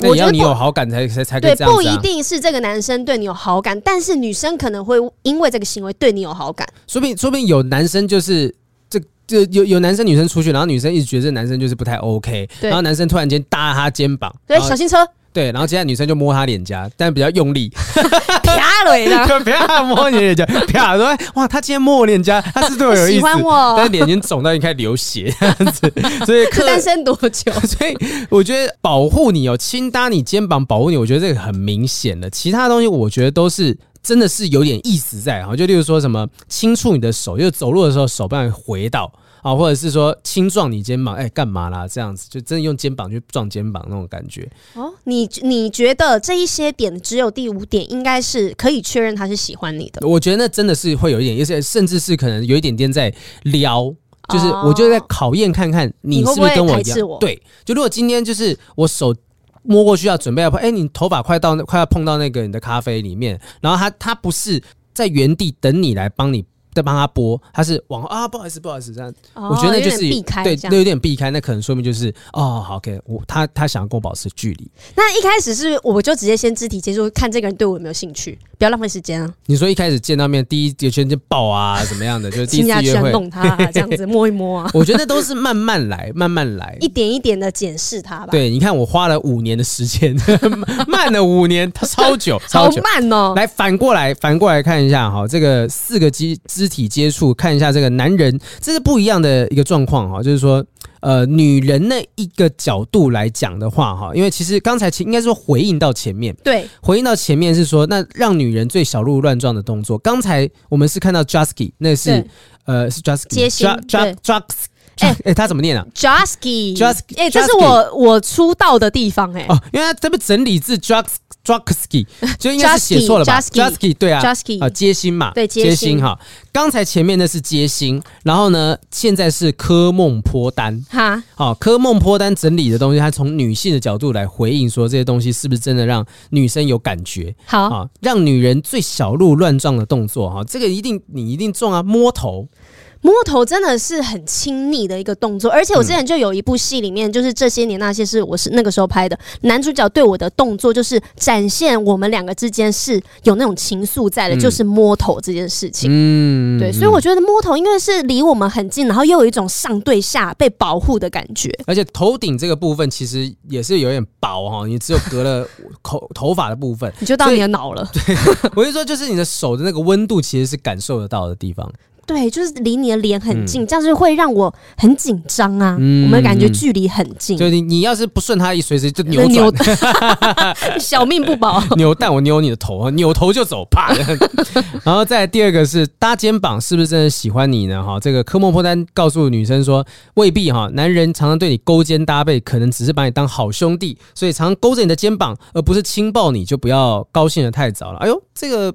[SPEAKER 2] 嗯、我觉得你有好感才才才可以
[SPEAKER 1] 对，不一定是这个男生对你有好感，但是女生可能会因为这个行为对你有好感。
[SPEAKER 2] 说不定，说不定有男生就是。就有有男生女生出去，然后女生一直觉得这男生就是不太 OK，然后男生突然间搭他肩膀，
[SPEAKER 1] 对，小心车，
[SPEAKER 2] 对，然后接下来女生就摸他脸颊，但比较用力，[laughs] [laughs]
[SPEAKER 1] 啪了一下，
[SPEAKER 2] 啪摸你脸颊，啪说哇，他今天摸我脸颊，他是对我有意思，[laughs]
[SPEAKER 1] 喜欢我，
[SPEAKER 2] 但是脸已经肿到已经开始流血这样子，所以
[SPEAKER 1] 单身多久？
[SPEAKER 2] 所以我觉得保护你哦，轻搭你肩膀保护你，我觉得这个很明显的，其他东西我觉得都是。真的是有点意思在哈，就例如说什么轻触你的手，就是走路的时候手不让你回倒啊，或者是说轻撞你肩膀，哎，干嘛啦？这样子就真的用肩膀去撞肩膀那种感觉。
[SPEAKER 1] 哦，你你觉得这一些点只有第五点应该是可以确认他是喜欢你的？
[SPEAKER 2] 我觉得那真的是会有一点，而且甚至是可能有一点点在撩，就是我就在考验看看你是不是跟我一样。对，就如果今天就是我手。摸过去要准备要碰，哎、欸，你头发快到快要碰到那个你的咖啡里面，然后他他不是在原地等你来帮你再帮他拨，他是往啊，不好意思不好意思这样，哦、我觉得那就是避开，对，那有点避开，那可能说明就是哦，好，OK，我他他想要跟我保持距离。
[SPEAKER 1] 那一开始是我就直接先肢体接触，看这个人对我有没有兴趣。不要浪费时间啊！
[SPEAKER 2] 你说一开始见到面，第一就先就抱啊，怎么样的？[laughs] 就是第一次约会，
[SPEAKER 1] 弄他、啊、这样子摸一摸啊。
[SPEAKER 2] 我觉得都是慢慢来，慢慢来，
[SPEAKER 1] 一点一点的检视他吧。
[SPEAKER 2] 对，你看我花了五年的时间，[laughs] 慢了五年，他超久，[laughs] 超久，
[SPEAKER 1] 好慢哦。
[SPEAKER 2] 来反过来，反过来看一下哈，这个四个肢肢体接触，看一下这个男人，这是不一样的一个状况哈，就是说。呃，女人那一个角度来讲的话，哈，因为其实刚才其应该说回应到前面，
[SPEAKER 1] 对，
[SPEAKER 2] 回应到前面是说，那让女人最小鹿乱撞的动作。刚才我们是看到 Jusky，那是呃是 Jusky，
[SPEAKER 1] 接心
[SPEAKER 2] ，J J 哎 [laughs] 哎，他怎么念啊
[SPEAKER 1] ？Jusky，Jusky，哎，这是我我出道的地方哎、欸。
[SPEAKER 2] 哦，因为他这边整理字 Jusky [laughs] 就应该是写错了吧？Jusky 对啊
[SPEAKER 1] ，Jusky
[SPEAKER 2] 啊，接心嘛，
[SPEAKER 1] 对，接心
[SPEAKER 2] 哈。刚才前面那是接心，然后呢，现在是科梦坡丹哈。好，科梦坡丹整理的东西，他从女性的角度来回应说，这些东西是不是真的让女生有感觉？
[SPEAKER 1] 好啊，
[SPEAKER 2] 让女人最小鹿乱撞的动作哈，这个一定你一定中啊，摸头。
[SPEAKER 1] 摸头真的是很亲密的一个动作，而且我之前就有一部戏里面，就是这些年那些事，我是那个时候拍的。男主角对我的动作就是展现我们两个之间是有那种情愫在的，就是摸头这件事情。嗯，对，所以我觉得摸头因为是离我们很近，然后又有一种上对下被保护的感觉。
[SPEAKER 2] 而且头顶这个部分其实也是有点薄哈，你只有隔了头头发的部分，
[SPEAKER 1] 你就到你的脑了。
[SPEAKER 2] 对，[laughs] 我就说就是你的手的那个温度其实是感受得到的地方。
[SPEAKER 1] 对，就是离你的脸很近，嗯、这样子会让我很紧张啊。嗯、我们感觉距离很近，
[SPEAKER 2] 就你你要是不顺他意，随时就扭扭，[laughs] [laughs]
[SPEAKER 1] 小命不保。[laughs]
[SPEAKER 2] 扭蛋我扭你的头，扭头就走，啪。然后再来第二个是搭肩膀，是不是真的喜欢你呢？哈，这个科莫破丹告诉女生说，未必哈，男人常常对你勾肩搭背，可能只是把你当好兄弟，所以常常勾着你的肩膀，而不是亲抱你，就不要高兴的太早了。哎呦，这个。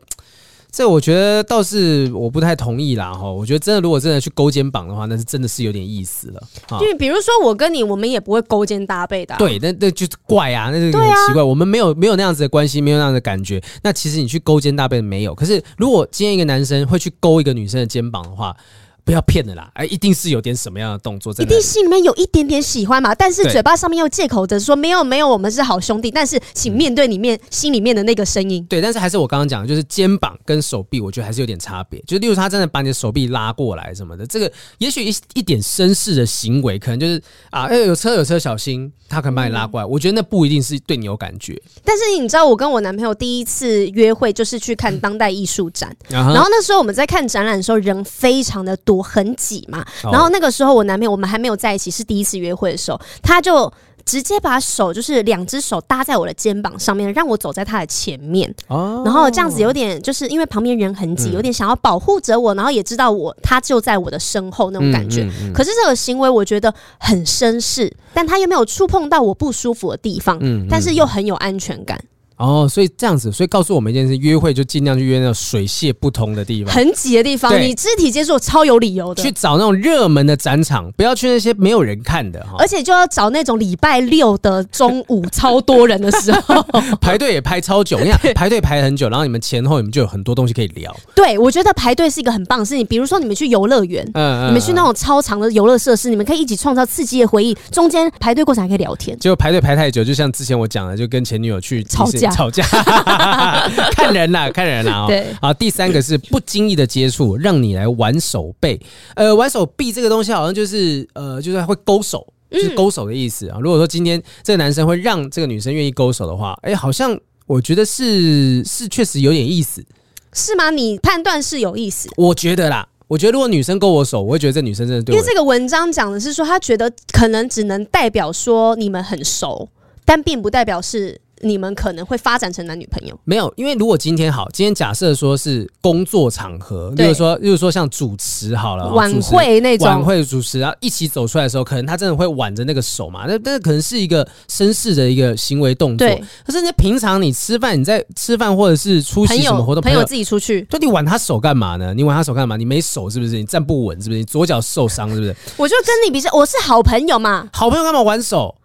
[SPEAKER 2] 这我觉得倒是我不太同意啦哈，我觉得真的如果真的去勾肩膀的话，那是真的是有点意思了。
[SPEAKER 1] 因为比如说我跟你，我们也不会勾肩搭背的啊。
[SPEAKER 2] 对，那那就是怪啊，那就很奇怪。我们没有没有那样子的关系，没有那样的感觉。那其实你去勾肩搭背没有，可是如果今天一个男生会去勾一个女生的肩膀的话。不要骗了啦！哎，一定是有点什么样的动作在，一
[SPEAKER 1] 定心里面有一点点喜欢嘛。但是嘴巴上面又借口着说没有没有，我们是好兄弟。但是请面对里面心里面的那个声音。
[SPEAKER 2] 对，但是还是我刚刚讲的，就是肩膀跟手臂，我觉得还是有点差别。就例如他真的把你的手臂拉过来什么的，这个也许一一点绅士的行为，可能就是啊，哎，有车有车小心，他可能把你拉过来。我觉得那不一定是对你有感觉。
[SPEAKER 1] 但是你知道，我跟我男朋友第一次约会就是去看当代艺术展，然后那时候我们在看展览的时候人非常的多，很挤嘛。然后那个时候，我男朋友我们还没有在一起，是第一次约会的时候，他就直接把手就是两只手搭在我的肩膀上面，让我走在他的前面。哦，然后这样子有点就是因为旁边人很挤，有点想要保护着我，然后也知道我他就在我的身后那种感觉。可是这个行为我觉得很绅士，但他又没有触碰到我不舒服的地方，但是又很有安全感。
[SPEAKER 2] 哦，所以这样子，所以告诉我们一件事：约会就尽量去约那种水泄不通的地方，
[SPEAKER 1] 很挤的地方。你肢体接触超有理由的，
[SPEAKER 2] 去找那种热门的展场，不要去那些没有人看的哈。
[SPEAKER 1] 而且就要找那种礼拜六的中午超多人的时候，[laughs]
[SPEAKER 2] 排队也排超久。你看 [laughs] 排队排很久，然后你们前后你们就有很多东西可以聊。
[SPEAKER 1] 对，我觉得排队是一个很棒的事情。比如说你们去游乐园，嗯，嗯，嗯，你们去那种超长的游乐设施，你们可以一起创造刺激的回忆。中间排队过程还可以聊天，
[SPEAKER 2] 结果排队排太久，就像之前我讲的，就跟前女友去
[SPEAKER 1] 吵架
[SPEAKER 2] 吵架。[laughs] 看人啦，看人啦哦。对，好，第三个是不经意的接触，让你来玩手背。呃，玩手臂这个东西好像就是呃，就是会勾手。就是勾手的意思啊。如果说今天这个男生会让这个女生愿意勾手的话，哎，好像我觉得是是确实有点意思，
[SPEAKER 1] 是吗？你判断是有意思？
[SPEAKER 2] 我觉得啦，我觉得如果女生勾我手，我会觉得这女生真的对我。
[SPEAKER 1] 因为这个文章讲的是说，他觉得可能只能代表说你们很熟，但并不代表是。你们可能会发展成男女朋友？
[SPEAKER 2] 没有，因为如果今天好，今天假设说是工作场合，例如说，例如说像主持好了，
[SPEAKER 1] 晚会那种
[SPEAKER 2] 晚会主持，然后一起走出来的时候，可能他真的会挽着那个手嘛？那那可能是一个绅士的一个行为动作。对，可是你平常你吃饭，你在吃饭或者是出席什么活动，
[SPEAKER 1] 朋友自己出去，
[SPEAKER 2] 那你挽他手干嘛呢？你挽他手干嘛？你没手是不是？你站不稳是不是？你左脚受伤是不是？
[SPEAKER 1] 我就跟你比较，我是好朋友嘛，
[SPEAKER 2] 好朋友干嘛挽手？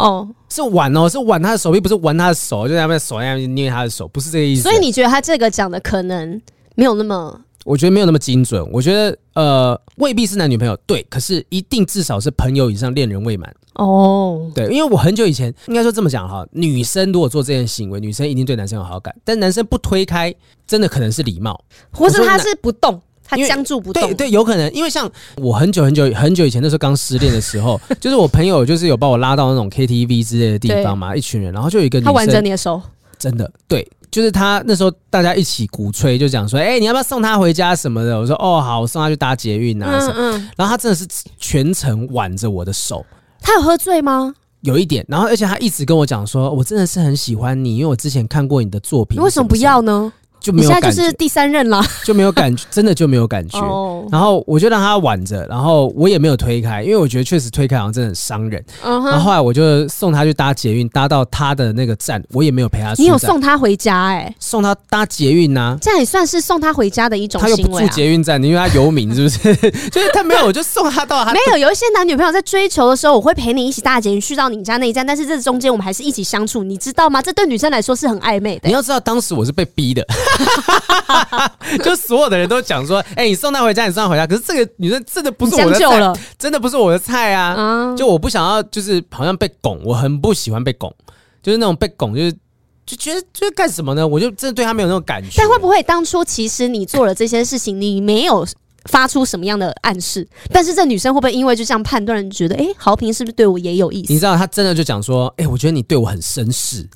[SPEAKER 1] 哦，
[SPEAKER 2] 是挽哦，是挽他的手臂，不是玩他的手，就在那边手那样捏他的手，不是这个意思。
[SPEAKER 1] 所以你觉得他这个讲的可能没有那么？
[SPEAKER 2] 我觉得没有那么精准。我觉得呃，未必是男女朋友，对，可是一定至少是朋友以上，恋人未满。哦，对，因为我很久以前应该说这么讲哈，女生如果做这件行为，女生一定对男生有好感，但男生不推开，真的可能是礼貌，
[SPEAKER 1] 或是他是不动。他僵住不动，
[SPEAKER 2] 对对，有可能，因为像我很久很久很久以前那时候刚失恋的时候，[laughs] 就是我朋友就是有把我拉到那种 KTV 之类的地方嘛，一群人，然后就有一个女生，他
[SPEAKER 1] 挽着你的手，
[SPEAKER 2] 真的对，就是他那时候大家一起鼓吹，就讲说，哎、欸，你要不要送他回家什么的？我说，哦，好，我送他去搭捷运啊什么，嗯。嗯，然后他真的是全程挽着我的手，
[SPEAKER 1] 他有喝醉吗？
[SPEAKER 2] 有一点，然后而且他一直跟我讲说，我真的是很喜欢你，因为我之前看过你的作品，
[SPEAKER 1] 你为什么不要呢？
[SPEAKER 2] 就没有感
[SPEAKER 1] 觉，现在就是第三任了，[laughs]
[SPEAKER 2] 就没有感觉，真的就没有感觉。然后我就让他挽着，然后我也没有推开，因为我觉得确实推开好像真的很伤人。然后后来我就送他去搭捷运，搭到他的那个站，我也没有陪他。
[SPEAKER 1] 你有送他回家哎？
[SPEAKER 2] 送他搭捷运呐，
[SPEAKER 1] 这样也算是送他回家的一种行为。
[SPEAKER 2] 他又不住捷运站，因为他游民是不是？[laughs] 就是他没有，我就送他到他。
[SPEAKER 1] 没有，有一些男女朋友在追求的时候，我会陪你一起搭捷运去到你家那一站，但是这中间我们还是一起相处，你知道吗？这对女生来说是很暧昧的。
[SPEAKER 2] 你要知道，当时我是被逼的。[laughs] 就所有的人都讲说，哎、欸，你送她回家，你送她回家。可是这个女生真的不是我的菜，真的不是我的菜啊！嗯、就我不想要，就是好像被拱，我很不喜欢被拱，就是那种被拱，就是就觉得就是干什么呢？我就真的对他没有那种感觉。
[SPEAKER 1] 但会不会当初其实你做了这些事情，你没有发出什么样的暗示？但是这女生会不会因为就这样判断，觉得哎、欸，豪平是不是对我也有意思？
[SPEAKER 2] 你知道，她真的就讲说，哎、欸，我觉得你对我很绅士。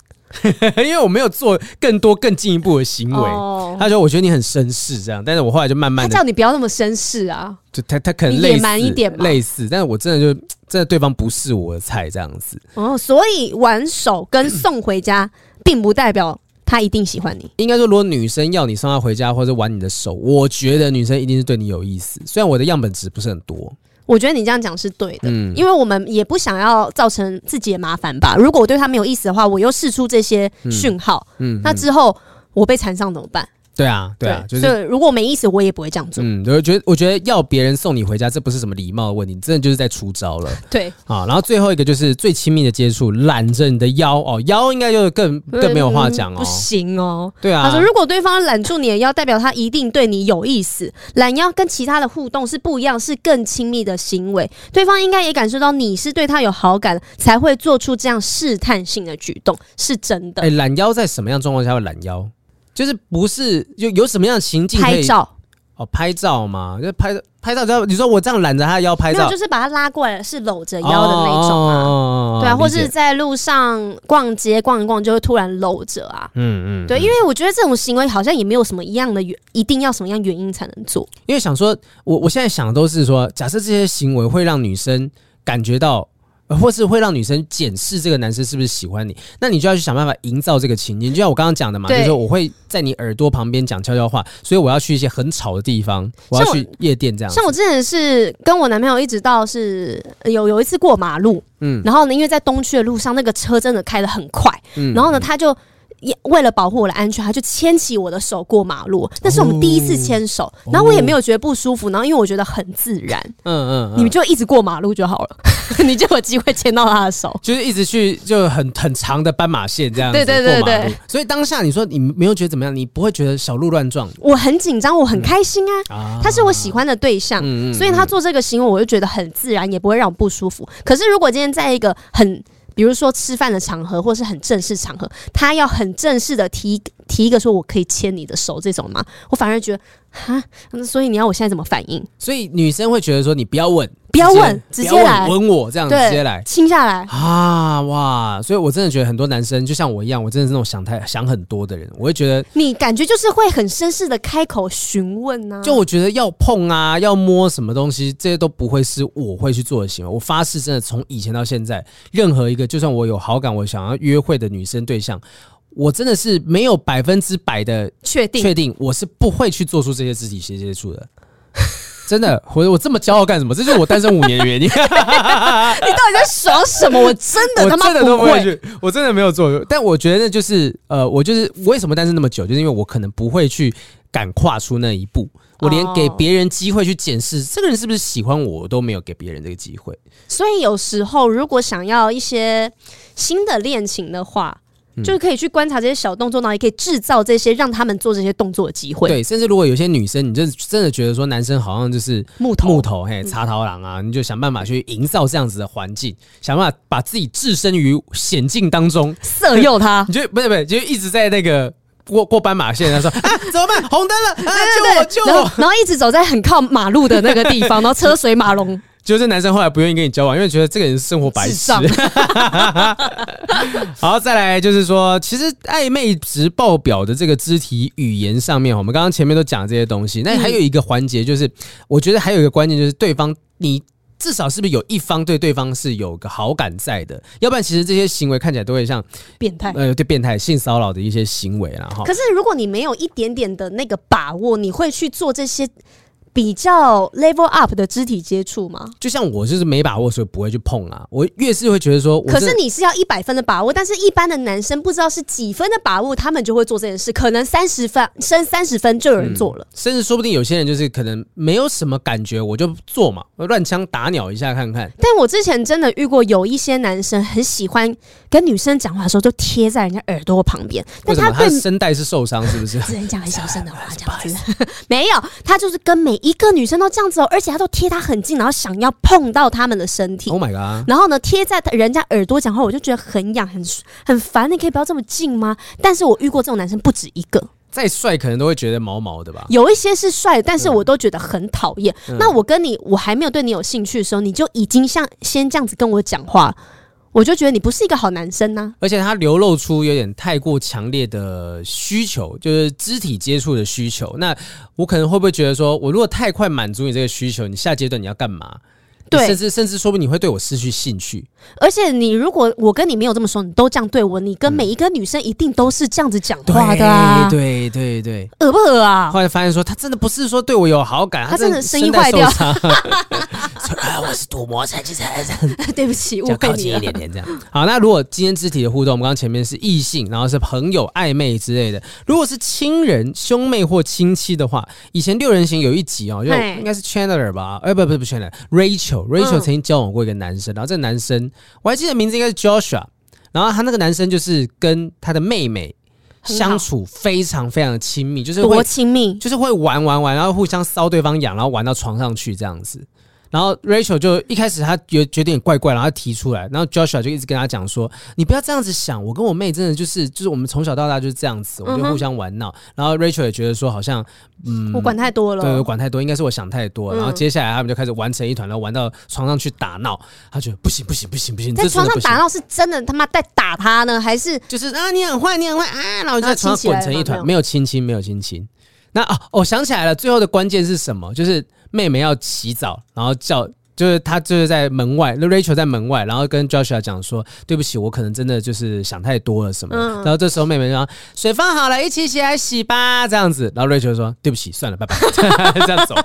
[SPEAKER 2] [laughs] 因为我没有做更多更进一步的行为，哦、他说我觉得你很绅士这样，但是我后来就慢慢的
[SPEAKER 1] 叫你不要那么绅士啊，
[SPEAKER 2] 就他他可能野
[SPEAKER 1] 蛮一点嘛，
[SPEAKER 2] 类似，但是我真的就真的对方不是我的菜这样子
[SPEAKER 1] 哦，所以挽手跟送回家，并不代表他一定喜欢你。
[SPEAKER 2] 应该说，如果女生要你送她回家或者挽你的手，我觉得女生一定是对你有意思。虽然我的样本值不是很多。
[SPEAKER 1] 我觉得你这样讲是对的，嗯，因为我们也不想要造成自己的麻烦吧。如果我对他没有意思的话，我又试出这些讯号，那之后我被缠上怎么办？
[SPEAKER 2] 对啊，对啊，
[SPEAKER 1] 对，就是如果没意思，我也不会这样做。
[SPEAKER 2] 嗯，我觉得，我觉得要别人送你回家，这不是什么礼貌的问题，真的就是在出招了。[laughs]
[SPEAKER 1] 对
[SPEAKER 2] 啊，然后最后一个就是最亲密的接触，揽着你的腰哦，腰应该就更更没有话讲哦，
[SPEAKER 1] 不行哦。
[SPEAKER 2] 对啊，
[SPEAKER 1] 他说如果对方揽住你的腰，代表他一定对你有意思。揽腰跟其他的互动是不一样，是更亲密的行为。对方应该也感受到你是对他有好感，才会做出这样试探性的举动，是真的。
[SPEAKER 2] 哎，揽腰在什么样状况下会揽腰？就是不是就有什么样的情境？
[SPEAKER 1] 拍照
[SPEAKER 2] 哦，拍照嘛，就拍拍照。就你说我这样揽着他的腰拍照，
[SPEAKER 1] 就是把他拉过来，是搂着腰的那种啊。哦、对啊，或是在路上逛街逛一逛，就会突然搂着啊。嗯嗯，对，因为我觉得这种行为好像也没有什么一样的原，一定要什么样原因才能做。
[SPEAKER 2] 因为想说，我我现在想的都是说，假设这些行为会让女生感觉到。或是会让女生检视这个男生是不是喜欢你，那你就要去想办法营造这个情境。就像我刚刚讲的嘛，就是说我会在你耳朵旁边讲悄悄话，所以我要去一些很吵的地方，我要去夜店这样。
[SPEAKER 1] 像我之前是跟我男朋友一直到是有有一次过马路，嗯，然后呢，因为在东区的路上，那个车真的开得很快，嗯，然后呢，他就。也为了保护我的安全，他就牵起我的手过马路。那是我们第一次牵手，哦、然后我也没有觉得不舒服。然后因为我觉得很自然，嗯嗯，嗯，你们就一直过马路就好了，[laughs] 你就有机会牵到他的手，
[SPEAKER 2] 就是一直去就很很长的斑马线这样子。
[SPEAKER 1] 对对对对。
[SPEAKER 2] 所以当下你说你没有觉得怎么样？你不会觉得小鹿乱撞？
[SPEAKER 1] 我很紧张，我很开心啊。啊他是我喜欢的对象，嗯嗯，所以他做这个行为，我就觉得很自然，也不会让我不舒服。可是如果今天在一个很比如说吃饭的场合，或是很正式场合，他要很正式的提提一个说我可以牵你的手这种吗？我反而觉得哈，所以你要我现在怎么反应？
[SPEAKER 2] 所以女生会觉得说你不要问，
[SPEAKER 1] 不要问，直接来
[SPEAKER 2] 吻我这样，直接来
[SPEAKER 1] 亲下来
[SPEAKER 2] 啊哇！所以我真的觉得很多男生就像我一样，我真的是那种想太想很多的人，我会觉得
[SPEAKER 1] 你感觉就是会很绅士的开口询问呢。
[SPEAKER 2] 就我觉得要碰啊，要摸什么东西，这些都不会是我会去做的行为。我发誓，真的从以前到现在，任何一个就算我有好感，我想要约会的女生对象。我真的是没有百分之百的确定，确定我是不会去做出这些肢体接触的。[laughs] 真的，我我这么骄傲干什么？这就是我单身五年的原因。[laughs] [laughs] 你到
[SPEAKER 1] 底在爽什么？我真的他妈
[SPEAKER 2] 真的都不会去，我真的没有做。但我觉得就是呃，我就是为什么单身那么久，就是因为我可能不会去敢跨出那一步。我连给别人机会去检视这个人是不是喜欢我，我都没有给别人这个机会。
[SPEAKER 1] 所以有时候如果想要一些新的恋情的话。就是可以去观察这些小动作，然后也可以制造这些让他们做这些动作的机会。
[SPEAKER 2] 对，甚至如果有些女生，你就真的觉得说男生好像就是
[SPEAKER 1] 木头
[SPEAKER 2] 木头，嘿，插头狼啊，你就想办法去营造这样子的环境，想办法把自己置身于险境当中，
[SPEAKER 1] 色诱他。[laughs]
[SPEAKER 2] 你就不是不是，就一直在那个过过斑马线，他 [laughs] 说啊，怎么办？红灯了，啊，救我救我！
[SPEAKER 1] 然后，然后一直走在很靠马路的那个地方，[laughs] 然后车水马龙。
[SPEAKER 2] 就是男生后来不愿意跟你交往，因为觉得这个人是生活白痴。[laughs] 好，再来就是说，其实暧昧值爆表的这个肢体语言上面，我们刚刚前面都讲这些东西。那还有一个环节，就是我觉得还有一个关键，就是对方你至少是不是有一方对对方是有个好感在的，要不然其实这些行为看起来都会像
[SPEAKER 1] 变态，
[SPEAKER 2] 呃，对变态性骚扰的一些行为啦。哈，
[SPEAKER 1] 可是如果你没有一点点的那个把握，你会去做这些？比较 level up 的肢体接触吗？
[SPEAKER 2] 就像我就是没把握，所以不会去碰啊。我越是会觉得说，
[SPEAKER 1] 可是你是要一百分的把握，但是一般的男生不知道是几分的把握，他们就会做这件事。可能三十分升三十分就有人做了，嗯，
[SPEAKER 2] 甚至说不定有些人就是可能没有什么感觉，我就做嘛，乱枪打鸟一下看看。
[SPEAKER 1] 但我之前真的遇过有一些男生很喜欢跟女生讲话的时候，就贴在人家耳朵旁边。但他
[SPEAKER 2] 他声带是受伤是不是？[laughs]
[SPEAKER 1] 只能讲很小声的话，这样子没有，他就是跟每一个女生都这样子哦，而且她都贴她很近，然后想要碰到他们的身体。
[SPEAKER 2] Oh my god！
[SPEAKER 1] 然后呢，贴在人家耳朵讲话，我就觉得很痒、很很烦。你可以不要这么近吗？但是我遇过这种男生不止一个。
[SPEAKER 2] 再帅，可能都会觉得毛毛的吧。
[SPEAKER 1] 有一些是帅，但是我都觉得很讨厌。嗯、那我跟你，我还没有对你有兴趣的时候，你就已经像先这样子跟我讲话。我就觉得你不是一个好男生呢、啊，
[SPEAKER 2] 而且他流露出有点太过强烈的需求，就是肢体接触的需求。那我可能会不会觉得说，我如果太快满足你这个需求，你下阶段你要干嘛？对，甚至甚至说不定你会对我失去兴趣。
[SPEAKER 1] 而且你如果我跟你没有这么说，你都这样对我，你跟每一个女生一定都是这样子讲话的啊！
[SPEAKER 2] 对对对，
[SPEAKER 1] 恶不恶啊？
[SPEAKER 2] 后来发现说，他真的不是说对我有好感，
[SPEAKER 1] 他真的声音坏掉。
[SPEAKER 2] 啊，我是赌魔，才去才
[SPEAKER 1] 对不起，我
[SPEAKER 2] 靠近一点点这样。好，那如果今天肢体的互动，我们刚刚前面是异性，然后是朋友、暧昧之类的。如果是亲人、兄妹或亲戚的话，以前六人行有一集哦，就应该是 Chandler 吧？哎，不不不，Chandler，Rachel。Rachel 曾经交往过一个男生，然后这个男生我还记得名字应该是 Joshua，然后他那个男生就是跟他的妹妹相处非常非常的亲密，就是
[SPEAKER 1] 多亲密，
[SPEAKER 2] 就是会玩玩玩，然后互相搔对方痒，然后玩到床上去这样子。然后 Rachel 就一开始他觉觉得有点怪怪，然后他提出来，然后 Joshua 就一直跟他讲说：“你不要这样子想，我跟我妹真的就是就是我们从小到大就是这样子，我们就互相玩闹。嗯”然后 Rachel 也觉得说好像嗯，
[SPEAKER 1] 我管太多了，
[SPEAKER 2] 对，我管太多，应该是我想太多。然后接下来他们就开始玩成一团，然后玩到床上去打闹。他觉得不行不行不行不行，
[SPEAKER 1] 在床上打闹是真的他妈在打他呢，还是
[SPEAKER 2] 就是啊你很坏你很坏啊？然后就在床上滚成一团，没有亲亲没有亲亲。那哦哦想起来了，最后的关键是什么？就是妹妹要洗澡，然后叫。就是他就是在门外，那 Rachel 在门外，然后跟 Joshua 讲说：“对不起，我可能真的就是想太多了什么。嗯”然后这时候妹妹说：“水放好了，一起起来洗吧。”这样子，然后 Rachel 说：“对不起，算了，拜拜。[laughs] ”这样走。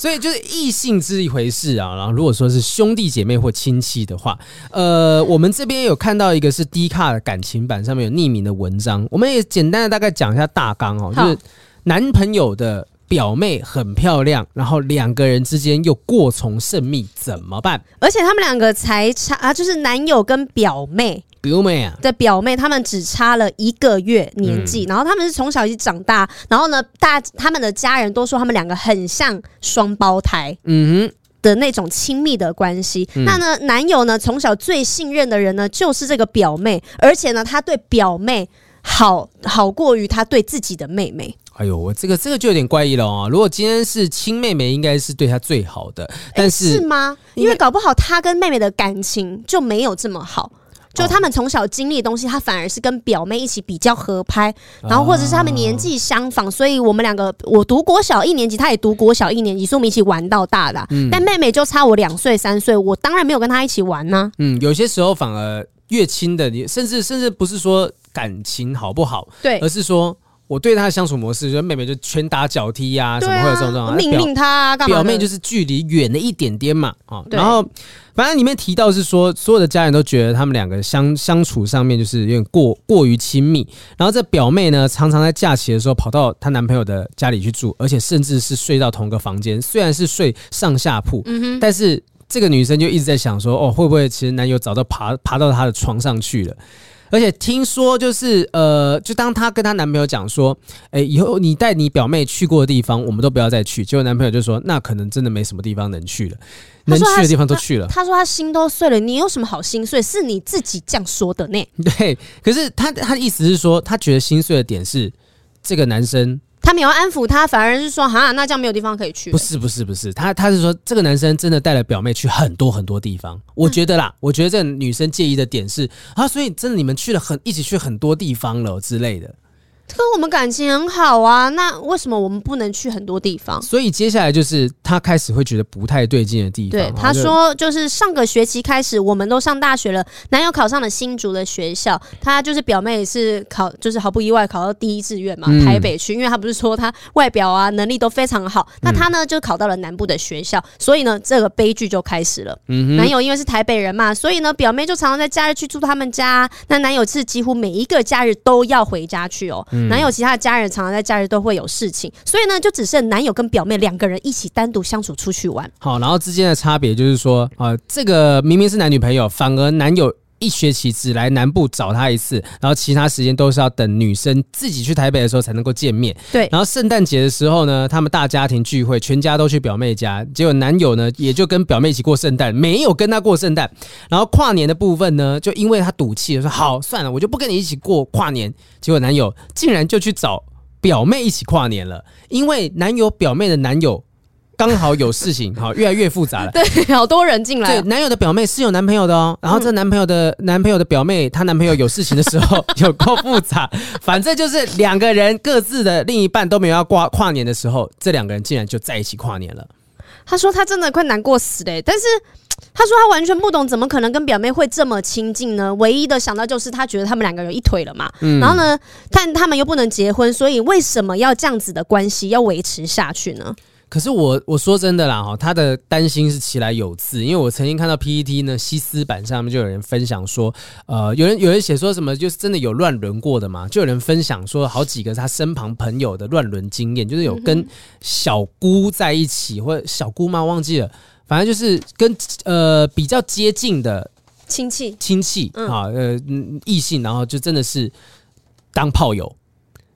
[SPEAKER 2] 所以就是异性是一回事啊，然后如果说是兄弟姐妹或亲戚的话，呃，我们这边有看到一个是 D 卡的感情版上面有匿名的文章，我们也简单的大概讲一下大纲哦，就是男朋友的。表妹很漂亮，然后两个人之间又过从甚密，怎么办？
[SPEAKER 1] 而且他们两个才差啊，就是男友跟表妹，
[SPEAKER 2] 表妹啊，
[SPEAKER 1] 的表妹，他们只差了一个月年纪，嗯、然后他们是从小一起长大，然后呢，大他们的家人都说他们两个很像双胞胎，嗯哼的那种亲密的关系。嗯、那呢，男友呢，从小最信任的人呢，就是这个表妹，而且呢，他对表妹好好过于他对自己的妹妹。
[SPEAKER 2] 哎呦，我这个这个就有点怪异了哦。如果今天是亲妹妹，应该是对她最好的，但是、
[SPEAKER 1] 欸、是吗？因为搞不好她跟妹妹的感情就没有这么好。就他们从小经历的东西，她反而是跟表妹一起比较合拍，然后或者是他们年纪相仿，所以我们两个我读国小一年级，她也读国小一年级，所以我们一起玩到大的。嗯，但妹妹就差我两岁三岁，我当然没有跟她一起玩呢。
[SPEAKER 2] 嗯，有些时候反而越亲的，你甚至甚至不是说感情好不好，对，而是说。我对她的相处模式，就是妹妹就拳打脚踢呀、啊，什么会有这种这种
[SPEAKER 1] 命令他干嘛？
[SPEAKER 2] 表妹就是距离远了一点点嘛，啊，然后反正里面提到是说，所有的家人都觉得他们两个相相处上面就是有点过过于亲密，然后这表妹呢，常常在假期的时候跑到她男朋友的家里去住，而且甚至是睡到同个房间，虽然是睡上下铺，但是这个女生就一直在想说，哦，会不会其实男友早就爬爬到她的床上去了？而且听说就是呃，就当她跟她男朋友讲说，哎，以后你带你表妹去过的地方，我们都不要再去。结果男朋友就说，那可能真的没什么地方能去了，能去的地方都去了。
[SPEAKER 1] 他说他心都碎了，你有什么好心碎？是你自己这样说的呢？
[SPEAKER 2] 对，可是他他的意思是说，他觉得心碎的点是这个男生。
[SPEAKER 1] 他没有安抚他，反而是说：“哈，那这样没有地方可以去。”
[SPEAKER 2] 不是，不是，不是，他他是说这个男生真的带了表妹去很多很多地方。我觉得啦，我觉得这女生介意的点是啊，所以真的你们去了很一起去很多地方了之类的。
[SPEAKER 1] 可我们感情很好啊，那为什么我们不能去很多地方？
[SPEAKER 2] 所以接下来就是他开始会觉得不太对劲的地方。
[SPEAKER 1] 对，他说就是上个学期开始，我们都上大学了，男友考上了新竹的学校，他就是表妹也是考，就是毫不意外考到第一志愿嘛，台北区，因为他不是说他外表啊能力都非常好，那他呢就考到了南部的学校，所以呢这个悲剧就开始了。嗯，男友因为是台北人嘛，所以呢表妹就常常在假日去住他们家，那男友是几乎每一个假日都要回家去哦。男友其他的家人常常在假日都会有事情，所以呢，就只剩男友跟表妹两个人一起单独相处出去玩。
[SPEAKER 2] 好，然后之间的差别就是说，啊、呃，这个明明是男女朋友，反而男友。一学期只来南部找他一次，然后其他时间都是要等女生自己去台北的时候才能够见面。
[SPEAKER 1] 对，
[SPEAKER 2] 然后圣诞节的时候呢，他们大家庭聚会，全家都去表妹家，结果男友呢也就跟表妹一起过圣诞，没有跟她过圣诞。然后跨年的部分呢，就因为他赌气说好算了，我就不跟你一起过跨年。结果男友竟然就去找表妹一起跨年了，因为男友表妹的男友。刚好有事情，好，越来越复杂了。[laughs]
[SPEAKER 1] 对，好多人进来。
[SPEAKER 2] 对，男友的表妹是有男朋友的哦。然后这男朋友的男朋友的表妹，她男朋友有事情的时候 [laughs] 有够复杂。反正就是两个人各自的另一半都没有要跨跨年的时候，这两个人竟然就在一起跨年了。
[SPEAKER 1] 他说他真的快难过死了，但是他说他完全不懂，怎么可能跟表妹会这么亲近呢？唯一的想到就是他觉得他们两个有一腿了嘛。嗯。然后呢，但他们又不能结婚，所以为什么要这样子的关系要维持下去呢？
[SPEAKER 2] 可是我我说真的啦哈，他的担心是其来有自，因为我曾经看到 PPT 呢西斯版上面就有人分享说，呃，有人有人写说什么就是真的有乱伦过的嘛，就有人分享说好几个他身旁朋友的乱伦经验，就是有跟小姑在一起或者小姑妈忘记了，反正就是跟呃比较接近的
[SPEAKER 1] 亲戚
[SPEAKER 2] 亲戚啊呃异性，然后就真的是当炮友，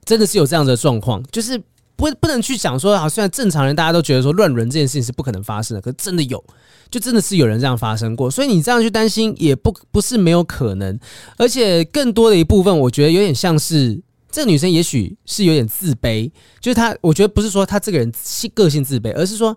[SPEAKER 2] 真的是有这样的状况，就是。不不能去想说啊，虽然正常人大家都觉得说乱伦这件事情是不可能发生的，可是真的有，就真的是有人这样发生过，所以你这样去担心也不不是没有可能，而且更多的一部分，我觉得有点像是这个女生也许是有点自卑，就是她，我觉得不是说她这个人性个性自卑，而是说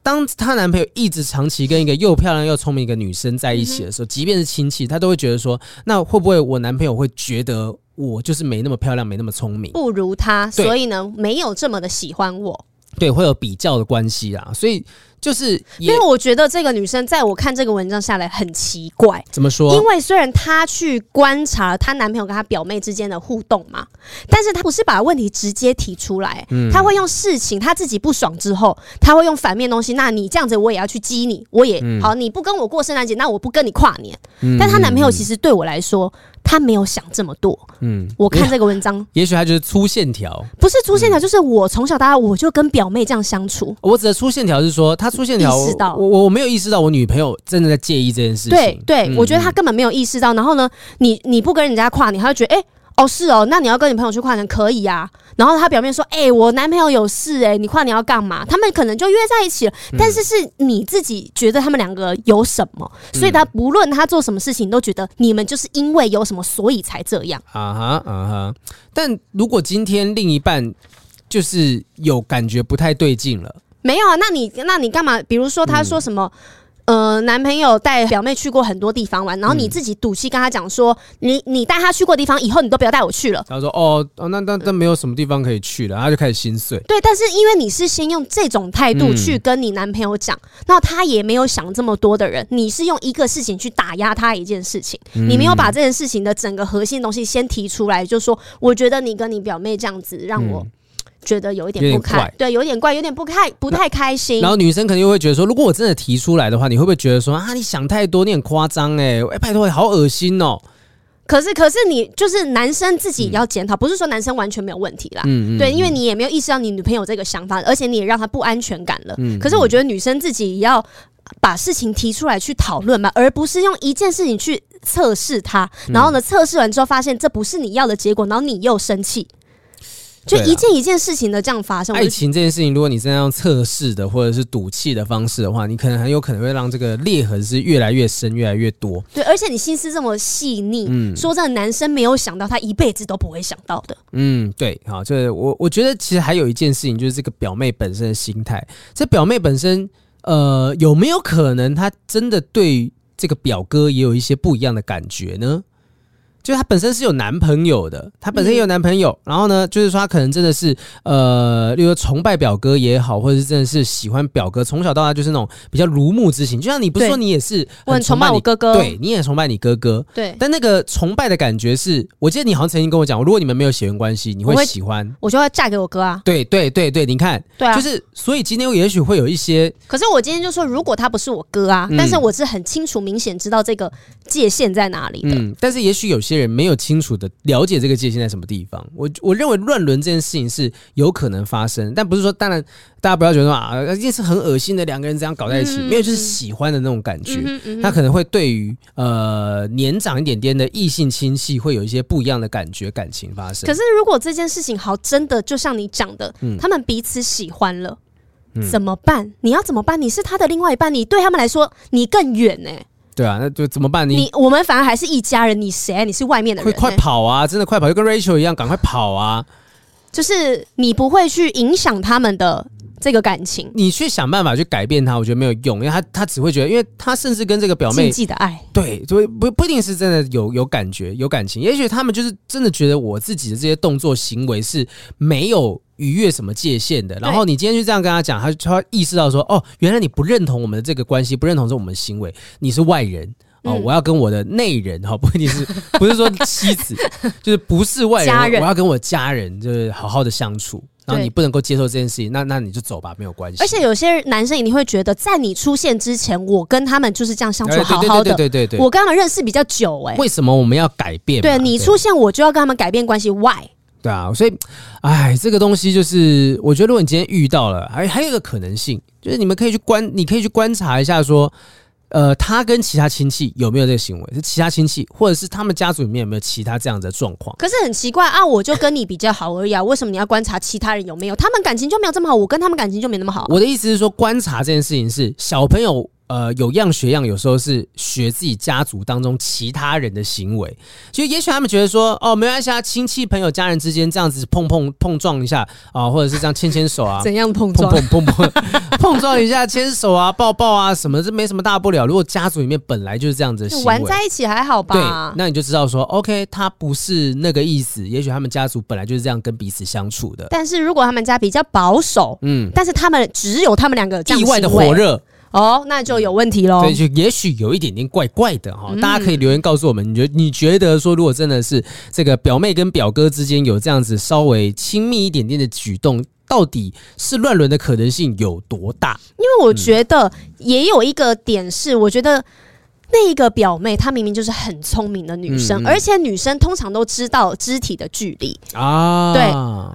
[SPEAKER 2] 当她男朋友一直长期跟一个又漂亮又聪明一个女生在一起的时候，即便是亲戚，她都会觉得说，那会不会我男朋友会觉得？我就是没那么漂亮，没那么聪明，
[SPEAKER 1] 不如他，所以呢，没有这么的喜欢我。
[SPEAKER 2] 对，会有比较的关系啊，所以。就是，
[SPEAKER 1] 因为我觉得这个女生在我看这个文章下来很奇怪。
[SPEAKER 2] 怎么说？
[SPEAKER 1] 因为虽然她去观察她男朋友跟她表妹之间的互动嘛，但是她不是把问题直接提出来，她会用事情，她自己不爽之后，她会用反面东西。那你这样子，我也要去激你，我也好，你不跟我过圣诞节，那我不跟你跨年。但她男朋友其实对我来说，他没有想这么多。嗯，我看这个文章，[laughs]
[SPEAKER 2] 也许他就是粗线条，
[SPEAKER 1] 不是粗线条，就是我从小到大我就跟表妹这样相处。
[SPEAKER 2] 我指的粗线条是说他。粗线条，我我我没有意识到我女朋友真的在介意这件事情。
[SPEAKER 1] 对对，嗯、我觉得他根本没有意识到。然后呢，你你不跟人家跨年，他就觉得哎、欸、哦是哦，那你要跟你朋友去跨年可以啊。然后他表面说哎、欸、我男朋友有事哎、欸，你跨年要干嘛？他们可能就约在一起了。但是是你自己觉得他们两个有什么，嗯、所以他不论他做什么事情，都觉得你们就是因为有什么，所以才这样。
[SPEAKER 2] 啊哈啊哈！但如果今天另一半。就是有感觉不太对劲了。
[SPEAKER 1] 没有啊，那你那你干嘛？比如说他说什么？嗯呃，男朋友带表妹去过很多地方玩，然后你自己赌气跟他讲说，嗯、你你带他去过地方，以后你都不要带我去了。
[SPEAKER 2] 他说哦，哦，那那那没有什么地方可以去了，他就开始心碎。
[SPEAKER 1] 对，但是因为你是先用这种态度去跟你男朋友讲，那、嗯、他也没有想这么多的人，你是用一个事情去打压他一件事情，嗯、你没有把这件事情的整个核心东西先提出来，就说我觉得你跟你表妹这样子让我。嗯觉得有一点不开，对，有点怪，有点不开，不太开心。
[SPEAKER 2] 然后女生肯定会觉得说，如果我真的提出来的话，你会不会觉得说啊，你想太多，你很夸张哎，哎，拜托，好恶心哦。
[SPEAKER 1] 可是，可是你就是男生自己也要检讨，嗯、不是说男生完全没有问题啦。嗯嗯。对，因为你也没有意识到你女朋友这个想法，而且你也让她不安全感了。嗯。可是我觉得女生自己也要把事情提出来去讨论嘛，而不是用一件事情去测试她，然后呢，测试完之后发现这不是你要的结果，然后你又生气。就一件一件事情的这样发生，
[SPEAKER 2] 爱情这件事情，如果你真的用测试的或者是赌气的方式的话，你可能很有可能会让这个裂痕是越来越深，越来越多。
[SPEAKER 1] 对，而且你心思这么细腻，嗯，说这个男生没有想到，他一辈子都不会想到的。
[SPEAKER 2] 嗯，对，好，就是我我觉得其实还有一件事情，就是这个表妹本身的心态。这表妹本身，呃，有没有可能她真的对这个表哥也有一些不一样的感觉呢？就她本身是有男朋友的，她本身也有男朋友，嗯、然后呢，就是说她可能真的是呃，例如崇拜表哥也好，或者是真的是喜欢表哥，从小到大就是那种比较如沐之情。就像你不是说你也是
[SPEAKER 1] 很崇拜我哥哥，
[SPEAKER 2] 对，你也崇拜你哥哥，
[SPEAKER 1] 对。
[SPEAKER 2] 但那个崇拜的感觉是，我记得你好像曾经跟我讲，如果你们没有血缘关系，你会喜欢
[SPEAKER 1] 我，我就会嫁给我哥啊。
[SPEAKER 2] 对对对对，你看，
[SPEAKER 1] 对啊，
[SPEAKER 2] 就是所以今天我也许会有一些，
[SPEAKER 1] 可是我今天就说，如果他不是我哥啊，嗯、但是我是很清楚、明显知道这个界限在哪里的。
[SPEAKER 2] 嗯，但是也许有些人没有清楚。的了解这个界限在什么地方，我我认为乱伦这件事情是有可能发生，但不是说当然大家不要觉得说啊，一定是很恶心的两个人这样搞在一起，没有就是喜欢的那种感觉，他可能会对于呃年长一点点的异性亲戚会有一些不一样的感觉感情发生。
[SPEAKER 1] 可是如果这件事情好真的就像你讲的，他们彼此喜欢了，怎么办？你要怎么办？你是他的另外一半，你对他们来说你更远呢？
[SPEAKER 2] 对啊，那就怎么办？你，
[SPEAKER 1] 你我们反而还是一家人，你谁？你是外面的人，
[SPEAKER 2] 快跑啊！真的快跑，就跟 Rachel 一样，赶快跑啊！
[SPEAKER 1] 就是你不会去影响他们的这个感情，
[SPEAKER 2] 你去想办法去改变他，我觉得没有用，因为他他只会觉得，因为他甚至跟这个表妹
[SPEAKER 1] 禁忌的爱，
[SPEAKER 2] 对，就不不一定是真的有有感觉有感情，也许他们就是真的觉得我自己的这些动作行为是没有。逾越什么界限的？然后你今天就这样跟他讲，他他意识到说，哦，原来你不认同我们的这个关系，不认同这我们的行为，你是外人哦，我要跟我的内人哈，[laughs] 不一定是不是说妻子，[laughs] 就是不是外人，我要跟我家人就是好好的相处。然后你不能够接受这件事情，那那你就走吧，没有关系。
[SPEAKER 1] 而且有些男生一定会觉得，在你出现之前，我跟他们就是这样相处好好的，
[SPEAKER 2] 对对对对，
[SPEAKER 1] 我跟他们认识比较久，哎，
[SPEAKER 2] 为什么我们要改变？
[SPEAKER 1] 对你出现，我就要跟他们改变关系，Why？
[SPEAKER 2] 对啊，所以，哎，这个东西就是，我觉得如果你今天遇到了，还还有一个可能性，就是你们可以去观，你可以去观察一下，说，呃，他跟其他亲戚有没有这个行为？是其他亲戚，或者是他们家族里面有没有其他这样的状况？
[SPEAKER 1] 可是很奇怪啊，我就跟你比较好而已啊，为什么你要观察其他人有没有？他们感情就没有这么好，我跟他们感情就没那么好。
[SPEAKER 2] 我的意思是说，观察这件事情是小朋友。呃，有样学样，有时候是学自己家族当中其他人的行为。其实也许他们觉得说，哦，没关系啊，亲戚、朋友、家人之间这样子碰碰碰撞一下啊，或者是这样牵牵手啊，
[SPEAKER 1] 怎样碰撞？
[SPEAKER 2] 碰碰碰碰碰撞一下，牵手啊，抱抱啊，什么这没什么大不了。如果家族里面本来就是这样子的行为，
[SPEAKER 1] 玩在一起还好吧？
[SPEAKER 2] 对，那你就知道说，OK，他不是那个意思。也许他们家族本来就是这样跟彼此相处的。
[SPEAKER 1] 但是如果他们家比较保守，嗯，但是他们只有他们两个
[SPEAKER 2] 意外的火热。
[SPEAKER 1] 哦，那就有问题喽。
[SPEAKER 2] 对，就也许有一点点怪怪的哈。大家可以留言告诉我们，你觉你觉得说，如果真的是这个表妹跟表哥之间有这样子稍微亲密一点点的举动，到底是乱伦的可能性有多大？
[SPEAKER 1] 因为我觉得也有一个点是，我觉得。那一个表妹，她明明就是很聪明的女生，嗯、而且女生通常都知道肢体的距离啊。对，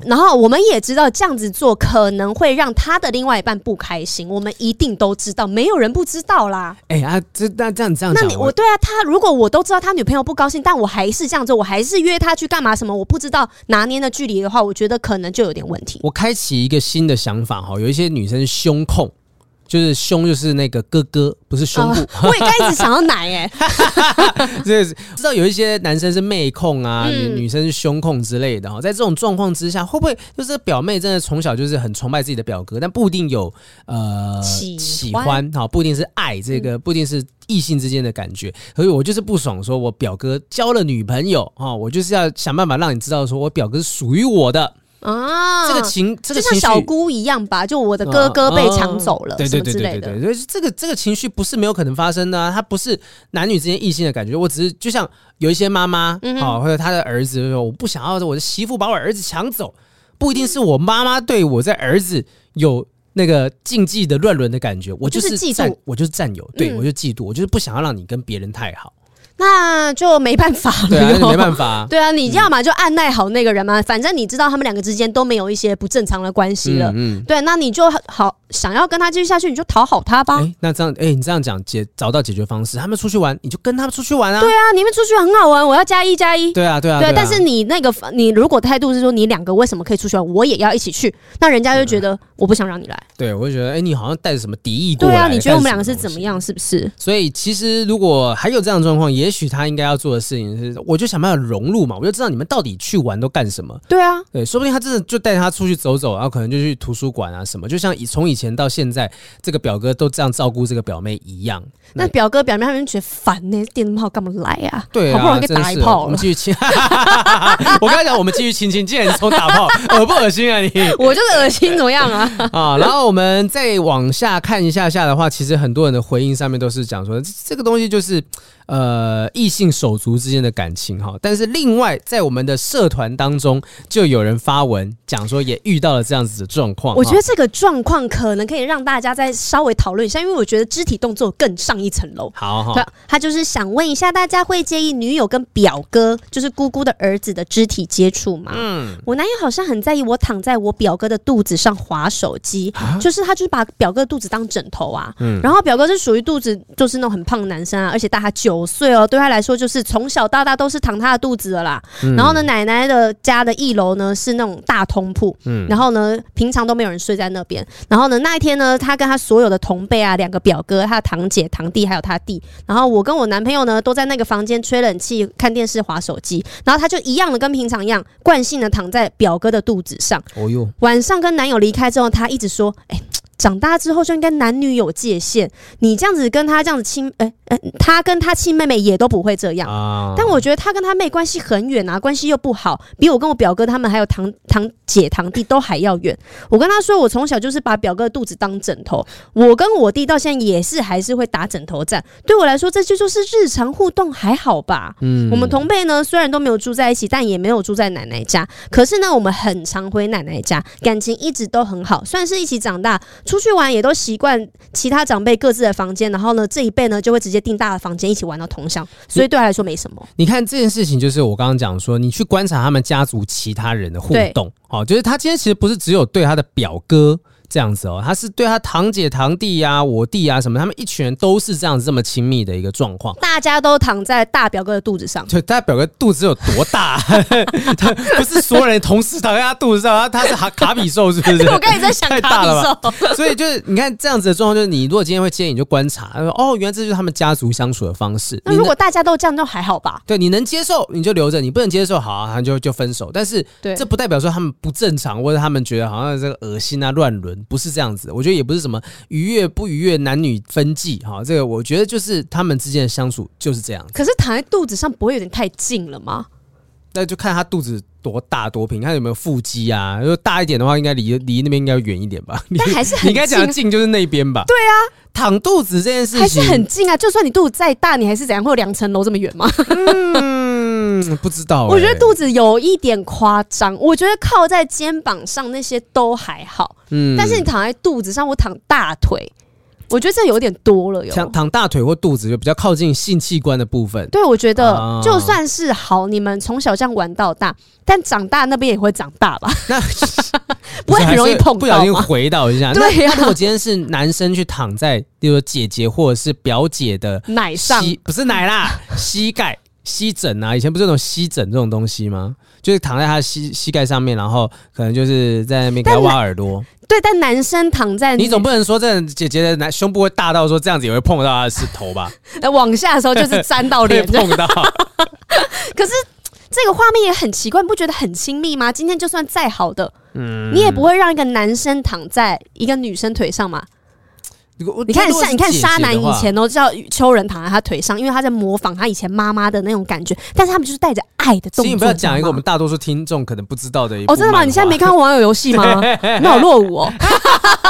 [SPEAKER 1] 然后我们也知道这样子做可能会让她的另外一半不开心，我们一定都知道，没有人不知道啦。
[SPEAKER 2] 哎呀、欸，这那这样这样，
[SPEAKER 1] 那你我对啊，他如果我都知道他女朋友不高兴，但我还是这样做，我还是约他去干嘛什么，我不知道拿捏的距离的话，我觉得可能就有点问题。
[SPEAKER 2] 我开启一个新的想法哈，有一些女生胸控。就是胸就是那个哥哥，不是胸部。
[SPEAKER 1] 呃、[laughs] 我也刚一直想要奶哎、
[SPEAKER 2] 欸，[laughs] 就是知道有一些男生是妹控啊，嗯、女生是胸控之类的哈。在这种状况之下，会不会就是表妹真的从小就是很崇拜自己的表哥，但不一定有呃喜欢喜欢哈，不一定是爱这个，不一定是异性之间的感觉。所以我就是不爽，说我表哥交了女朋友啊，我就是要想办法让你知道，说我表哥是属于我的。啊，这个情，这个情绪
[SPEAKER 1] 就像小姑一样吧，就我的哥哥被抢走了，对对对对对，
[SPEAKER 2] 所以这个这个情绪不是没有可能发生的啊，它不是男女之间异性的感觉，我只是就像有一些妈妈，好，或者他的儿子说，我不想要我的媳妇把我儿子抢走，不一定是我妈妈对我在儿子有那个禁忌的乱伦的感觉，我就是
[SPEAKER 1] 嫉妒，
[SPEAKER 2] 我就是占有，对我就嫉妒，我就是不想要让你跟别人太好。
[SPEAKER 1] 那就没办法了，[laughs]
[SPEAKER 2] 对啊，没办法、啊。[laughs]
[SPEAKER 1] 对啊，你要么就按耐好那个人嘛，嗯、反正你知道他们两个之间都没有一些不正常的关系了。嗯，嗯对，那你就好想要跟他继续下去，你就讨好他吧。
[SPEAKER 2] 欸、那这样，哎、欸，你这样讲解找到解决方式，他们出去玩，你就跟他们出去玩啊。
[SPEAKER 1] 对啊，你们出去很好玩，我要加一加一。
[SPEAKER 2] 对啊，对啊，
[SPEAKER 1] 对。但是你那个，你如果态度是说你两个为什么可以出去玩，我也要一起去，那人家就觉得我不想让你来。
[SPEAKER 2] 对，我就觉得，哎、欸，你好像带着什么敌意过来。
[SPEAKER 1] 对啊，你觉得我们两个是怎么样？是不是？
[SPEAKER 2] 所以其实如果还有这样的状况，也许他应该要。做的事情是，我就想办法融入嘛，我就知道你们到底去玩都干什么。
[SPEAKER 1] 对啊，
[SPEAKER 2] 对，说不定他真的就带他出去走走，然后可能就去图书馆啊什么，就像以从以前到现在，这个表哥都这样照顾这个表妹一样。
[SPEAKER 1] 那表哥表妹他们觉得烦呢，电灯泡干嘛来啊？
[SPEAKER 2] 对啊，
[SPEAKER 1] 好不容易打一炮，
[SPEAKER 2] 我们继续亲。[laughs] 我刚才讲我们继续亲亲，竟然从打炮，恶不恶心啊你？[laughs]
[SPEAKER 1] 我就是恶心，怎么样啊？[laughs]
[SPEAKER 2] 啊，然后我们再往下看一下下的话，其实很多人的回应上面都是讲说，这个东西就是。呃，异性手足之间的感情哈，但是另外在我们的社团当中，就有人发文讲说，也遇到了这样子的状况。
[SPEAKER 1] 我觉得这个状况可能可以让大家再稍微讨论一下，因为我觉得肢体动作更上一层楼。
[SPEAKER 2] 好好，
[SPEAKER 1] 他就是想问一下大家，会介意女友跟表哥，就是姑姑的儿子的肢体接触吗？嗯，我男友好像很在意我躺在我表哥的肚子上划手机，就是他就是把表哥的肚子当枕头啊。嗯，然后表哥是属于肚子就是那种很胖的男生啊，而且大他。九岁哦，对他来说就是从小到大都是躺他的肚子的啦。嗯、然后呢，奶奶的家的一楼呢是那种大通铺，嗯，然后呢，平常都没有人睡在那边。然后呢，那一天呢，他跟他所有的同辈啊，两个表哥、他的堂姐、堂弟还有他弟，然后我跟我男朋友呢都在那个房间吹冷气、看电视、滑手机。然后他就一样的跟平常一样，惯性的躺在表哥的肚子上。哦哟，晚上跟男友离开之后，他一直说：“哎。”长大之后就应该男女有界限，你这样子跟他这样子亲，哎、欸、哎、欸，他跟他亲妹妹也都不会这样。啊、但我觉得他跟他妹关系很远啊，关系又不好，比我跟我表哥他们还有堂堂姐堂弟都还要远。我跟他说，我从小就是把表哥的肚子当枕头，我跟我弟到现在也是还是会打枕头战。对我来说，这就就是日常互动，还好吧？嗯，我们同辈呢，虽然都没有住在一起，但也没有住在奶奶家，可是呢，我们很常回奶奶家，感情一直都很好，算是一起长大。出去玩也都习惯其他长辈各自的房间，然后呢，这一辈呢就会直接订大的房间一起玩到通宵，所以对他来说没什么。
[SPEAKER 2] 你，你看这件事情，就是我刚刚讲说，你去观察他们家族其他人的互动，哦，就是他今天其实不是只有对他的表哥。这样子哦，他是对他堂姐堂弟呀、啊、我弟啊什么，他们一群人都是这样子这么亲密的一个状况。
[SPEAKER 1] 大家都躺在大表哥的肚子上，
[SPEAKER 2] 对，大表哥肚子有多大？他不是所有人同时躺在他肚子上，他是卡卡比兽是不是？
[SPEAKER 1] 我刚才在想卡比兽，太大了吧？
[SPEAKER 2] 所以就是你看这样子的状况，就是你如果今天会建议你就观察，哦，原来这就是他们家族相处的方式。
[SPEAKER 1] 那如果大家都这样，就还好吧？
[SPEAKER 2] 对，你能接受你就留着，你不能接受，好啊，他就就分手。但是这不代表说他们不正常，或者他们觉得好像这个恶心啊、乱伦，不是这样子的。我觉得也不是什么愉悦不愉悦，男女分际哈，这个我觉得就是他们之间的相处就是这样。
[SPEAKER 1] 可是躺在肚子上不会有点太近了吗？
[SPEAKER 2] 那就看他肚子多大多平，看有没有腹肌啊。如果大一点的话，应该离离那边应该远一点吧。[laughs]
[SPEAKER 1] 但还是很近，
[SPEAKER 2] 你应该讲的近就是那边吧？
[SPEAKER 1] 对啊，
[SPEAKER 2] 躺肚子这件事情
[SPEAKER 1] 还是很近啊。就算你肚子再大，你还是怎样会有两层楼这么远吗？[laughs]
[SPEAKER 2] 嗯，不知道、欸。
[SPEAKER 1] 我觉得肚子有一点夸张。我觉得靠在肩膀上那些都还好。嗯，但是你躺在肚子上，我躺大腿。我觉得这有点多了哟，
[SPEAKER 2] 躺躺大腿或肚子就比较靠近性器官的部分。
[SPEAKER 1] 对，我觉得就算是好，你们从小这样玩到大，但长大那边也会长大吧？那 [laughs] 不会很容易碰到，
[SPEAKER 2] 不小心回到一下。
[SPEAKER 1] 对呀，
[SPEAKER 2] 如果今天是男生去躺在，比如说姐姐或者是表姐的
[SPEAKER 1] 奶上，
[SPEAKER 2] 不是奶啦，膝盖。膝枕啊，以前不是那种膝枕这种东西吗？就是躺在他的膝膝盖上面，然后可能就是在那边给他挖耳朵。
[SPEAKER 1] 对，但男生躺在
[SPEAKER 2] 你总不能说这姐姐的男胸部会大到说这样子也会碰到他的是头吧？
[SPEAKER 1] 那 [laughs] 往下的时候就是沾到脸 [laughs]
[SPEAKER 2] 碰到。[laughs]
[SPEAKER 1] 可是这个画面也很奇怪，你不觉得很亲密吗？今天就算再好的，嗯，你也不会让一个男生躺在一个女生腿上嘛？你看，像你看，沙男以前都叫秋人躺在他腿上，因为他在模仿他以前妈妈的那种感觉。但是他们就是带着爱的动作。
[SPEAKER 2] 你不要讲一个我们大多数听众可能不知道的一哦，
[SPEAKER 1] 真的吗？你现在没看过网友游戏吗？[laughs] 你好落伍哦，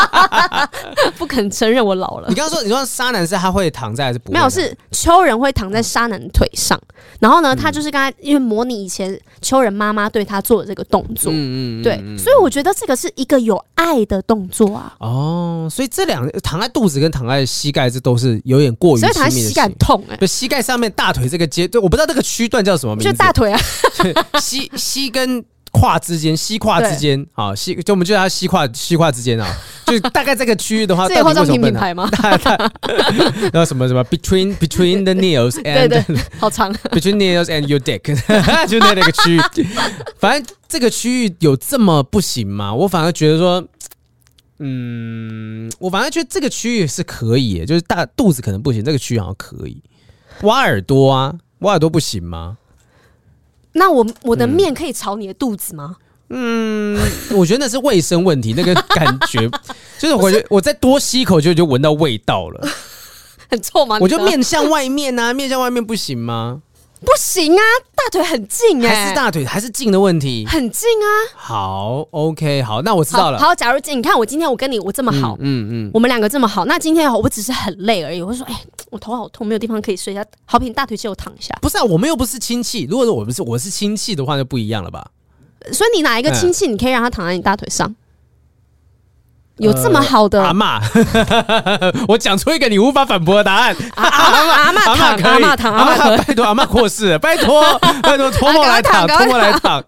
[SPEAKER 1] [laughs] 不肯承认我老了。
[SPEAKER 2] 你刚刚说，你说沙男是他会躺在还是不？
[SPEAKER 1] 没有，是秋人会躺在沙男腿上。然后呢，他就是刚才因为模拟以前秋人妈妈对他做的这个动作，嗯嗯，对，所以我觉得这个是一个有爱的动作啊。
[SPEAKER 2] 哦，所以这两个躺在。肚子跟躺在膝盖，这都是有点过于。所以躺在膝盖
[SPEAKER 1] 痛哎、欸，
[SPEAKER 2] 就膝盖上面大腿这个阶，对我不知道这个区段叫什么名字。
[SPEAKER 1] 就大腿啊，[laughs]
[SPEAKER 2] 膝膝跟胯之间，膝胯之间啊，膝就我们就叫它膝胯膝胯之间啊，[laughs] 就大概这个区域的话，
[SPEAKER 1] 这化妆品品牌吗？[laughs]
[SPEAKER 2] 然后什么什么 between between the nails and
[SPEAKER 1] 对对好长
[SPEAKER 2] between nails and your dick，就在那个区域，反正这个区域有这么不行吗？我反而觉得说。嗯，我反正觉得这个区域是可以，就是大肚子可能不行，这个区域好像可以。挖耳朵啊，挖耳朵不行吗？
[SPEAKER 1] 那我我的面可以朝你的肚子吗？
[SPEAKER 2] 嗯，我觉得那是卫生问题，那个感觉就是我觉得 [laughs] 我再多吸一口就就闻到味道了，[laughs]
[SPEAKER 1] 很臭吗？
[SPEAKER 2] 我就面向外面啊，面向外面不行吗？
[SPEAKER 1] 不行啊，大腿很近哎、欸，
[SPEAKER 2] 还是大腿还是近的问题，
[SPEAKER 1] 很近啊。
[SPEAKER 2] 好，OK，好，那我知道了。
[SPEAKER 1] 好，好，假如你看我今天我跟你我这么好，嗯嗯，嗯我们两个这么好，那今天我只是很累而已。我说，哎、欸，我头好痛，没有地方可以睡一下，好，比你大腿借我躺一下。
[SPEAKER 2] 不是啊，我们又不是亲戚。如果说我不是我是亲戚的话，就不一样了吧？
[SPEAKER 1] 所以你哪一个亲戚，你可以让他躺在你大腿上？嗯有这么好的、呃、阿
[SPEAKER 2] 嬷？[laughs] 我讲出一个你无法反驳的答案。
[SPEAKER 1] 阿嬷阿嬷躺阿嬷躺阿嬷，
[SPEAKER 2] 拜托阿嬷过世了，[laughs] 拜托拜托托梦来躺托梦来躺。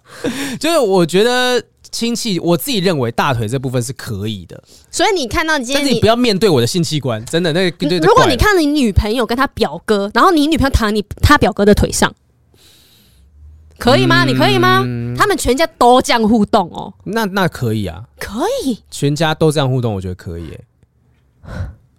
[SPEAKER 2] 就是我觉得亲戚，我自己认为大腿这部分是可以的。
[SPEAKER 1] 所以你看到你今天你，
[SPEAKER 2] 但是你不要面对我的性器官，真的那个。
[SPEAKER 1] 如果你看到你女朋友跟她表哥，然后你女朋友躺在你她表哥的腿上。可以吗？你可以吗？他们全家都这样互动哦。
[SPEAKER 2] 那那可以啊，
[SPEAKER 1] 可以，
[SPEAKER 2] 全家都这样互动，我觉得可以。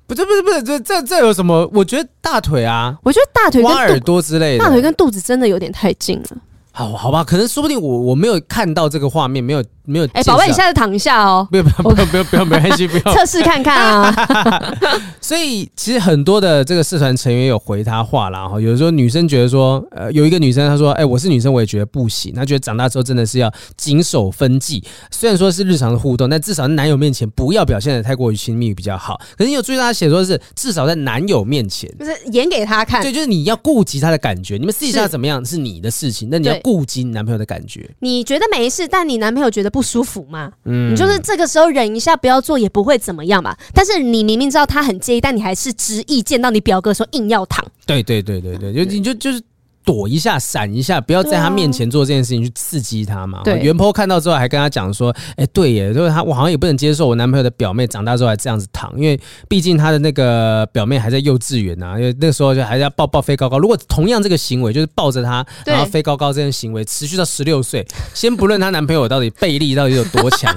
[SPEAKER 2] 不是不是不是，这这这有什么？我觉得大腿啊，
[SPEAKER 1] 我觉得大腿、挖
[SPEAKER 2] 耳朵之类的，
[SPEAKER 1] 大腿跟肚子真的有点太近了。
[SPEAKER 2] 好，好吧，可能说不定我我没有看到这个画面，没有没有。哎，
[SPEAKER 1] 宝贝，你现在躺一下哦。
[SPEAKER 2] 不要不要不要不要不要，没关系，不要。
[SPEAKER 1] 测试看看啊。
[SPEAKER 2] 所以其实很多的这个社团成员有回他话啦，哈，有时候女生觉得说，呃，有一个女生她说，哎，我是女生，我也觉得不行，她觉得长大之后真的是要谨守分际。虽然说是日常的互动，但至少在男友面前不要表现的太过于亲密比较好。可是你有注意到她写说是至少在男友面前，
[SPEAKER 1] 就是演给他看。
[SPEAKER 2] 对，就是你要顾及他的感觉。你们私底下怎么样是你的事情，那你要顾及你男朋友的感觉。
[SPEAKER 1] 你觉得没事，但你男朋友觉得不舒服吗？嗯，你就是这个时候忍一下，不要做也不会怎么样嘛。但是你明明知道他很介意，但你还是执意见到你表哥说硬要躺。
[SPEAKER 2] 对对对对对，就你就就是。躲一下，闪一下，不要在他面前做这件事情去刺激他嘛。对，原 po 看到之后还跟他讲说：“哎、欸，对耶，就是他，我好像也不能接受我男朋友的表妹长大之后还这样子躺，因为毕竟他的那个表妹还在幼稚园啊，因为那个时候就还要抱抱飞高高。如果同样这个行为就是抱着他然后飞高高这件行为持续到十六岁，先不论她男朋友到底背力到底有多强，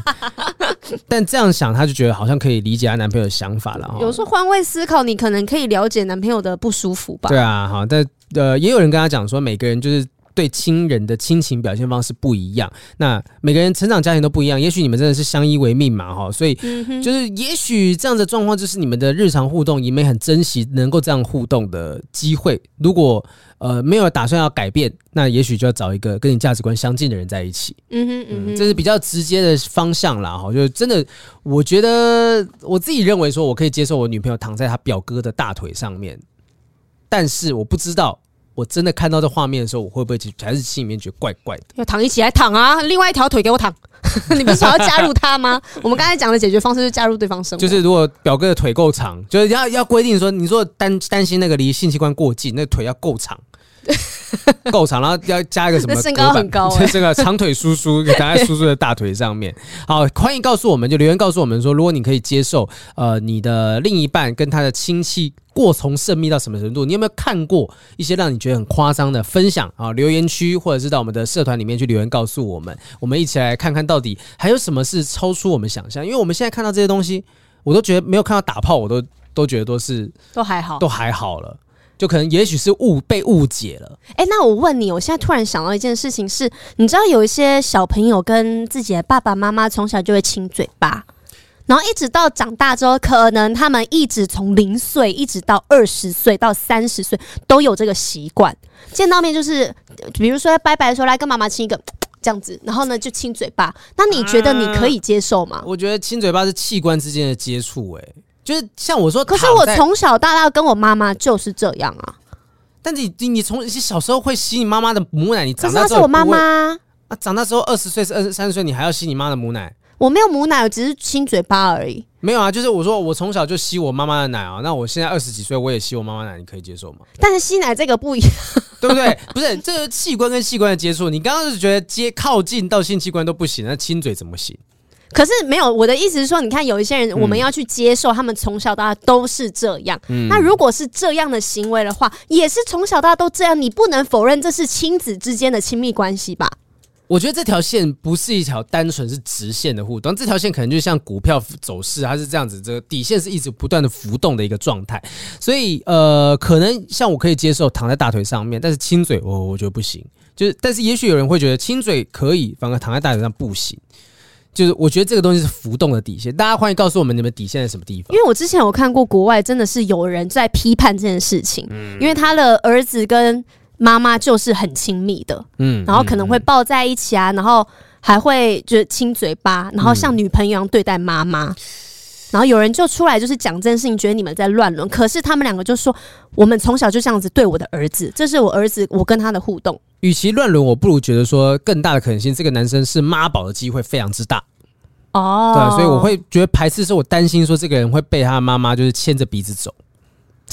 [SPEAKER 2] [laughs] 但这样想她就觉得好像可以理解她男朋友的想法了。
[SPEAKER 1] 有时候换位思考，你可能可以了解男朋友的不舒服吧？
[SPEAKER 2] 对啊，好，但。呃，也有人跟他讲说，每个人就是对亲人的亲情表现方式不一样。那每个人成长家庭都不一样，也许你们真的是相依为命嘛，哈。所以就是，也许这样的状况就是你们的日常互动，你们很珍惜能够这样互动的机会。如果呃没有打算要改变，那也许就要找一个跟你价值观相近的人在一起。嗯哼，嗯哼，这是比较直接的方向啦，哈。就真的，我觉得我自己认为说，我可以接受我女朋友躺在她表哥的大腿上面。但是我不知道，我真的看到这画面的时候，我会不会还是心里面觉得怪怪的？
[SPEAKER 1] 要躺一起来躺啊！另外一条腿给我躺，[laughs] 你不是想要加入他吗？[laughs] 我们刚才讲的解决方式是加入对方生活。
[SPEAKER 2] 就是如果表哥的腿够长，就是要要规定说，你说担担心那个离性器官过近，那腿要够长。[laughs] 够长，然后要加一个什么？
[SPEAKER 1] 身高很高，欸，
[SPEAKER 2] 这个长腿叔叔躺在叔叔的大腿上面。好，欢迎告诉我们，就留言告诉我们说，如果你可以接受，呃，你的另一半跟他的亲戚过从甚密到什么程度？你有没有看过一些让你觉得很夸张的分享啊？留言区或者是到我们的社团里面去留言告诉我们，我们一起来看看到底还有什么是超出我们想象。因为我们现在看到这些东西，我都觉得没有看到打炮，我都都觉得都是
[SPEAKER 1] 都还好，
[SPEAKER 2] 都还好了。就可能也许是误被误解了。
[SPEAKER 1] 哎、欸，那我问你，我现在突然想到一件事情是，你知道有一些小朋友跟自己的爸爸妈妈从小就会亲嘴巴，然后一直到长大之后，可能他们一直从零岁一直到二十岁到三十岁都有这个习惯，见到面就是，比如说拜拜的时候来跟妈妈亲一个这样子，然后呢就亲嘴巴。那你觉得你可以接受吗？
[SPEAKER 2] 啊、我觉得亲嘴巴是器官之间的接触，哎。就是像我说，
[SPEAKER 1] 可是我从小到大跟我妈妈就是这样啊。
[SPEAKER 2] 但你你你从你小时候会吸你妈妈的母奶，你长大
[SPEAKER 1] 之后是我妈妈
[SPEAKER 2] 啊，长大之后二十岁是二十三十岁，你还要吸你妈的母奶？
[SPEAKER 1] 我没有母奶，我只是亲嘴巴而已。
[SPEAKER 2] 没有啊，就是我说我从小就吸我妈妈的奶啊。那我现在二十几岁，我也吸我妈妈奶，你可以接受吗？
[SPEAKER 1] 但是吸奶这个不一样，
[SPEAKER 2] 对不对？不是这个器官跟器官的接触，你刚刚是觉得接靠近到性器官都不行，那亲嘴怎么行？
[SPEAKER 1] 可是没有，我的意思是说，你看有一些人，我们要去接受他们从小到大都是这样。嗯，那如果是这样的行为的话，也是从小到大都这样，你不能否认这是亲子之间的亲密关系吧？
[SPEAKER 2] 我觉得这条线不是一条单纯是直线的互动，这条线可能就像股票走势，它是这样子，这个底线是一直不断的浮动的一个状态。所以呃，可能像我可以接受躺在大腿上面，但是亲嘴我我觉得不行。就是，但是也许有人会觉得亲嘴可以，反而躺在大腿上不行。就是我觉得这个东西是浮动的底线，大家欢迎告诉我们你们底线在什么地方。
[SPEAKER 1] 因为我之前有看过国外，真的是有人在批判这件事情，嗯，因为他的儿子跟妈妈就是很亲密的，嗯，然后可能会抱在一起啊，然后还会就是亲嘴巴，然后像女朋友一样对待妈妈。然后有人就出来就是讲这件事情，觉得你们在乱伦。可是他们两个就说，我们从小就这样子对我的儿子，这是我儿子，我跟他的互动。
[SPEAKER 2] 与其乱伦，我不如觉得说更大的可能性，这个男生是妈宝的机会非常之大。哦，对，所以我会觉得排斥，是我担心说这个人会被他妈妈就是牵着鼻子走。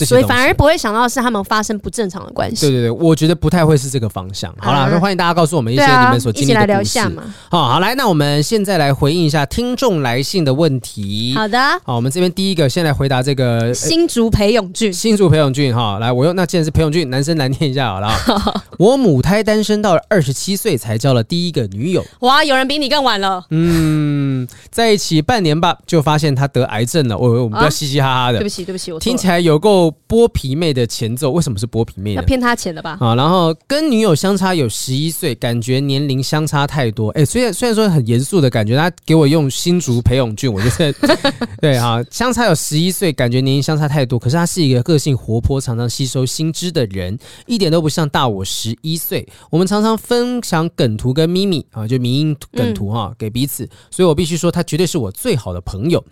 [SPEAKER 1] 所以反而不会想到是他们发生不正常的关系。
[SPEAKER 2] 对对对，我觉得不太会是这个方向。好啦，那、啊、欢迎大家告诉我们一些你们所经历的故事。啊、一起来聊一下嘛。好，好来，那我们现在来回应一下听众来信的问题。
[SPEAKER 1] 好的。
[SPEAKER 2] 好，我们这边第一个先来回答这个
[SPEAKER 1] 新竹裴永俊。
[SPEAKER 2] 新竹裴永俊哈，来，我用那既然是裴永俊，男生来念一下好了。[laughs] 我母胎单身到了二十七岁才交了第一个女友。
[SPEAKER 1] 哇，有人比你更晚了。
[SPEAKER 2] 嗯，在一起半年吧，就发现他得癌症了。我我们不要嘻嘻哈哈的。
[SPEAKER 1] 对不起，对不起，我
[SPEAKER 2] 听起来有够。剥皮妹的前奏为什么是剥皮妹？
[SPEAKER 1] 要骗他钱的吧？
[SPEAKER 2] 啊，然后跟女友相差有十一岁，感觉年龄相差太多。哎、欸，虽然虽然说很严肃的感觉，他给我用新竹裴勇俊，我觉得 [laughs] 对啊，相差有十一岁，感觉年龄相差太多。可是他是一个个性活泼、常常吸收新知的人，一点都不像大我十一岁。我们常常分享梗图跟咪咪啊，就迷音梗图哈、啊，给彼此。所以我必须说，他绝对是我最好的朋友。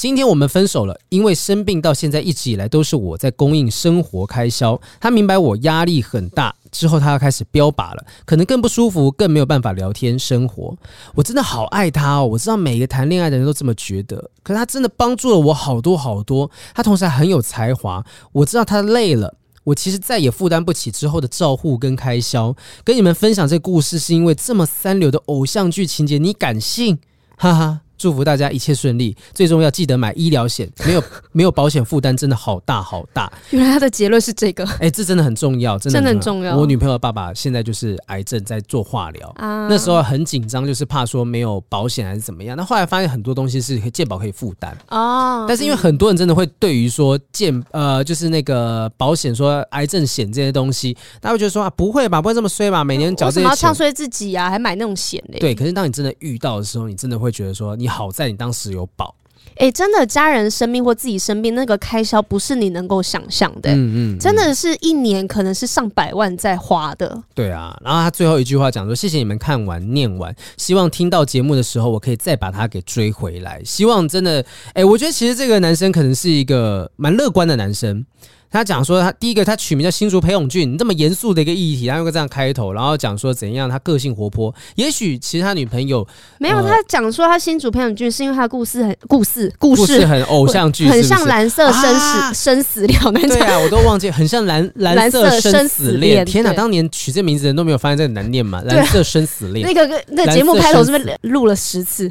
[SPEAKER 2] 今天我们分手了，因为生病到现在一直以来都是我在供应生活开销。他明白我压力很大，之后他要开始标靶了，可能更不舒服，更没有办法聊天生活。我真的好爱他哦，我知道每一个谈恋爱的人都这么觉得，可他真的帮助了我好多好多。他同时还很有才华，我知道他累了，我其实再也负担不起之后的照护跟开销。跟你们分享这个故事，是因为这么三流的偶像剧情节，你敢信？哈哈。祝福大家一切顺利，最重要记得买医疗险，没有 [laughs] 没有保险负担真的好大好大。
[SPEAKER 1] 原来他的结论是这个，
[SPEAKER 2] 哎、欸，这真的很重要，真的很重要。我女朋友的爸爸现在就是癌症在做化疗，啊、那时候很紧张，就是怕说没有保险还是怎么样。那后来发现很多东西是健保可以负担哦，但是因为很多人真的会对于说健呃就是那个保险说癌症险这些东西，大家会觉得说啊不会吧，不会这么衰吧，每年缴这些钱，为什么要
[SPEAKER 1] 唱衰自己啊，还买那种险嘞？
[SPEAKER 2] 对，可是当你真的遇到的时候，你真的会觉得说你。好在你当时有保，
[SPEAKER 1] 哎、欸，真的家人生病或自己生病，那个开销不是你能够想象的、欸，嗯，嗯嗯，真的是一年可能是上百万在花的。
[SPEAKER 2] 对啊，然后他最后一句话讲说：“谢谢你们看完念完，希望听到节目的时候，我可以再把他给追回来。希望真的，哎、欸，我觉得其实这个男生可能是一个蛮乐观的男生。他讲说他第一个他取名叫新竹裴勇俊，这么严肃的一个议题，他用个这样开头，然后讲说怎样他个性活泼。也许其实他女朋友
[SPEAKER 1] 没有，呃、他讲说他新竹裴勇俊是因为他的故事很故事故事，
[SPEAKER 2] 故事很偶像剧，
[SPEAKER 1] 很像蓝色生死、啊、生死恋那。
[SPEAKER 2] 对啊，我都忘记，很像蓝蓝色生死恋。天哪，当年取这名字的人都没有发现这个难念嘛？蓝色生死恋。那个
[SPEAKER 1] 那个节目开头是不是录了十次？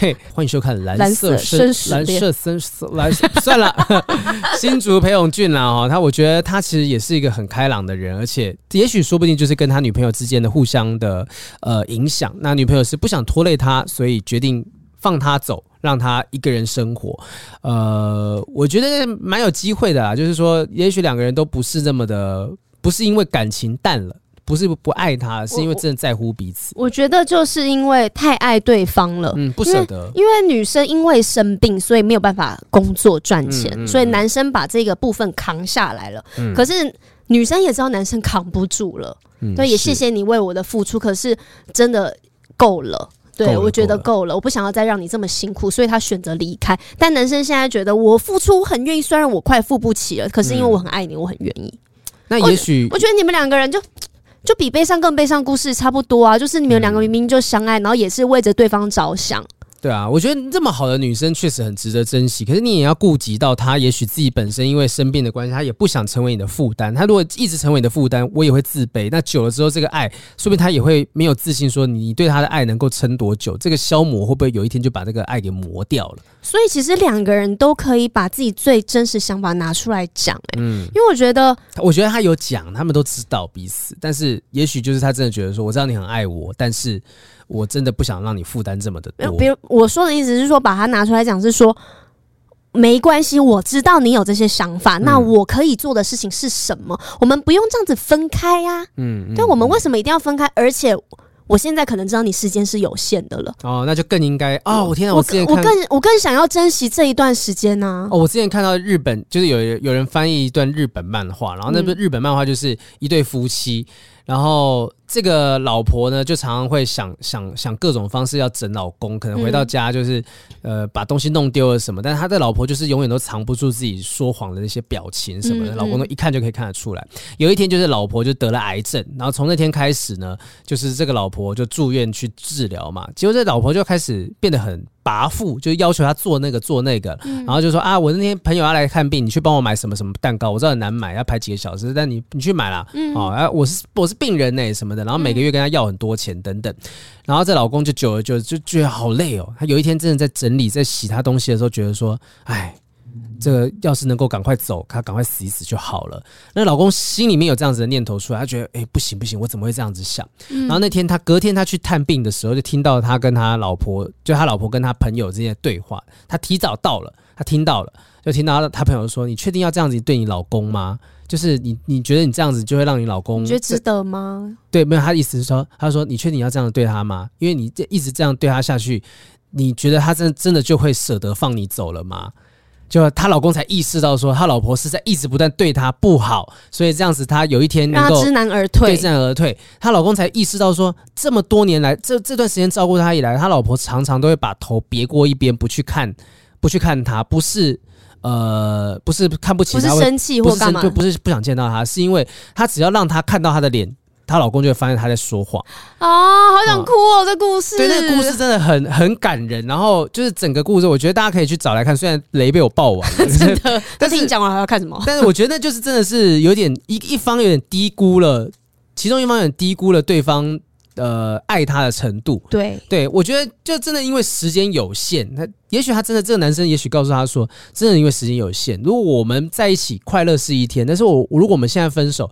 [SPEAKER 2] 对，欢迎收看蓝色生死蓝色生死蓝色。[laughs] 算了，[laughs] 新竹裴勇俊啦，哦，他我觉得他其实也是一个很开朗的人，而且也许说不定就是跟他女朋友之间的互相的呃影响。那女朋友是不想拖累他，所以决定放他走，让他一个人生活。呃，我觉得蛮有机会的啦，就是说，也许两个人都不是这么的，不是因为感情淡了。不是不爱他，是因为真的在乎彼此。
[SPEAKER 1] 我，我觉得就是因为太爱对方了，
[SPEAKER 2] 嗯，不舍得因。
[SPEAKER 1] 因为女生因为生病，所以没有办法工作赚钱，嗯嗯嗯，所以男生把这个部分扛下来了。嗯，可是女生也知道男生扛不住了，嗯，对，也谢谢你为我的付出，可是真的够了。对，我觉得够了，了我不想要再让你这么辛苦，所以他选择离开。但男生现在觉得我付出很愿意，虽然我快付不起了，可是因为我很爱你，我很愿意。
[SPEAKER 2] 那也许
[SPEAKER 1] 我觉得你们两个人就。就比悲伤更悲伤故事差不多啊，就是你们两个明明就相爱，然后也是为着对方着想。
[SPEAKER 2] 对啊，我觉得这么好的女生确实很值得珍惜。可是你也要顾及到她，也许自己本身因为生病的关系，她也不想成为你的负担。她如果一直成为你的负担，我也会自卑。那久了之后，这个爱说不定她也会没有自信，说你对她的爱能够撑多久？这个消磨会不会有一天就把这个爱给磨掉了？
[SPEAKER 1] 所以其实两个人都可以把自己最真实想法拿出来讲。哎，嗯，因为我觉得，
[SPEAKER 2] 我觉得他有讲，他们都知道彼此。但是也许就是他真的觉得说，我知道你很爱我，但是。我真的不想让你负担这么的多。
[SPEAKER 1] 比如我说的意思是说，把它拿出来讲，是说没关系，我知道你有这些想法，嗯、那我可以做的事情是什么？我们不用这样子分开呀、啊。嗯，嗯，对，我们为什么一定要分开？而且。我现在可能知道你时间是有限的了
[SPEAKER 2] 哦，那就更应该哦。我天哪，
[SPEAKER 1] 我
[SPEAKER 2] 之前
[SPEAKER 1] 我更我更想要珍惜这一段时间呢、啊。
[SPEAKER 2] 哦，我之前看到日本就是有有人翻译一段日本漫画，然后那部日本漫画就是一对夫妻，嗯、然后这个老婆呢就常常会想想想各种方式要整老公，可能回到家就是、嗯、呃把东西弄丢了什么，但是他的老婆就是永远都藏不住自己说谎的那些表情什么的，嗯嗯老公都一看就可以看得出来。有一天就是老婆就得了癌症，然后从那天开始呢，就是这个老婆。婆就住院去治疗嘛，结果这老婆就开始变得很跋扈，就要求他做那个做那个，嗯、然后就说啊，我那天朋友要来看病，你去帮我买什么什么蛋糕，我知道很难买，要排几个小时，但你你去买啦，嗯、哦，啊，我是我是病人呢、欸、什么的，然后每个月跟他要很多钱等等，然后这老公就久了就就觉得好累哦，他有一天真的在整理在洗他东西的时候，觉得说，哎。这个要是能够赶快走，他赶快死一死就好了。那老公心里面有这样子的念头出来，他觉得哎不行不行，我怎么会这样子想？嗯、然后那天他隔天他去探病的时候，就听到他跟他老婆，就他老婆跟他朋友之间的对话。他提早到了，他听到了，就听到他朋友说：“你确定要这样子对你老公吗？就是你你觉得你这样子就会让你老公
[SPEAKER 1] 你觉得值得吗？”
[SPEAKER 2] 对，没有，他的意思是说，他说：“你确定要这样子对他吗？因为你这一直这样对他下去，你觉得他真的真的就会舍得放你走了吗？”就她老公才意识到说，她老婆是在一直不断对他不好，所以这样子，她有一天能够
[SPEAKER 1] 知难而退，
[SPEAKER 2] 对，知难而退。她老公才意识到说，这么多年来，这这段时间照顾他以来，他老婆常常都会把头别过一边，不去看，不去看他，不是呃，不是看不起他，
[SPEAKER 1] 不是生气或干嘛，
[SPEAKER 2] 就不是不想见到他，是因为他只要让他看到他的脸。她老公就会发现她在说谎
[SPEAKER 1] 啊，好想哭哦！嗯、这故事，
[SPEAKER 2] 对，那个故事真的很很感人。然后就是整个故事，我觉得大家可以去找来看。虽然雷被我爆完了，[laughs]
[SPEAKER 1] 真的，但是你讲完还要看什么？
[SPEAKER 2] 但是我觉得那就是真的是有点一一方有点低估了，其中一方有点低估了对方呃爱他的程度。
[SPEAKER 1] 对，对
[SPEAKER 2] 我觉得就真的因为时间有限，他也许他真的这个男生也许告诉他说，真的因为时间有限，如果我们在一起快乐是一天，但是我如果我们现在分手。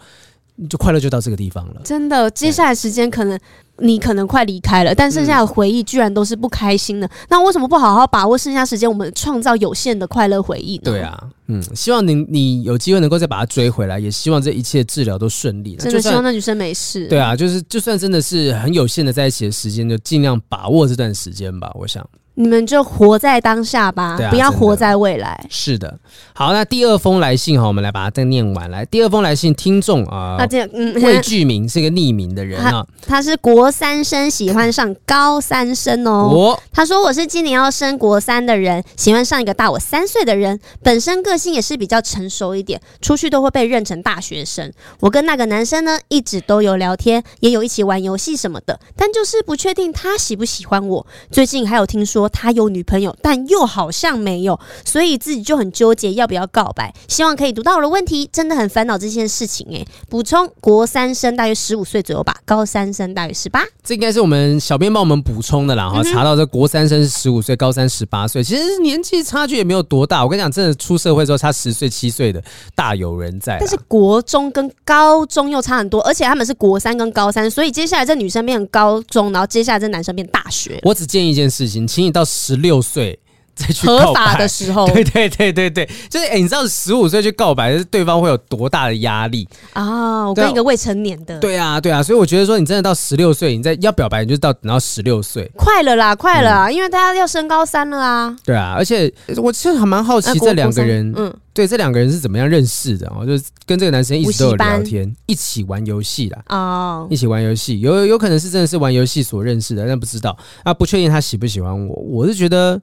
[SPEAKER 2] 就快乐就到这个地方了。
[SPEAKER 1] 真的，接下来时间可能你可能快离开了，但剩下的回忆居然都是不开心的。嗯、那为什么不好好把握剩下时间，我们创造有限的快乐回忆呢？
[SPEAKER 2] 对啊，嗯，希望你你有机会能够再把它追回来，也希望这一切治疗都顺利。
[SPEAKER 1] 真的希望那女生没事。
[SPEAKER 2] 对啊，就是就算真的是很有限的在一起的时间，就尽量把握这段时间吧。我想。
[SPEAKER 1] 你们就活在当下吧，啊、不要活在未来。
[SPEAKER 2] 是的，好，那第二封来信哈，我们来把它再念完来。第二封来信，听众啊，呃、这嗯，未具名是一个匿名的人啊，[laughs]
[SPEAKER 1] 他是国三生，喜欢上高三生哦。我他说我是今年要升国三的人，喜欢上一个大我三岁的人，本身个性也是比较成熟一点，出去都会被认成大学生。我跟那个男生呢，一直都有聊天，也有一起玩游戏什么的，但就是不确定他喜不喜欢我。最近还有听说。他有女朋友，但又好像没有，所以自己就很纠结要不要告白。希望可以读到我的问题，真的很烦恼这件事情诶。补充：国三生大约十五岁左右吧，高三生大约十八。
[SPEAKER 2] 这应该是我们小编帮我们补充的啦。然后查到这国三生是十五岁，高三十八岁，其实年纪差距也没有多大。我跟你讲，真的出社会之后差十岁七岁的大有人在。
[SPEAKER 1] 但是国中跟高中又差很多，而且他们是国三跟高三，所以接下来这女生变高中，然后接下来这男生变大学。
[SPEAKER 2] 我只建议一件事情，请你。到十六岁再去
[SPEAKER 1] 合法的时候，
[SPEAKER 2] 对对对对对，就是哎、欸，你知道十五岁去告白，对方会有多大的压力
[SPEAKER 1] 啊？我跟一个未成年的，
[SPEAKER 2] 对啊对啊，所以我觉得说，你真的到十六岁，你再要表白，你就到等到十六岁，
[SPEAKER 1] 快了啦，快了因为大家要升高三了啊。
[SPEAKER 2] 对啊，而且我其实还蛮好奇，这两个人，嗯，对，这两个人是怎么样认识的？哦，就是跟这个男生一直都有聊天，一起玩游戏啦。哦，一起玩游戏，有有可能是真的是玩游戏所认识的，但不知道啊，不确定他喜不喜欢我，我是觉得。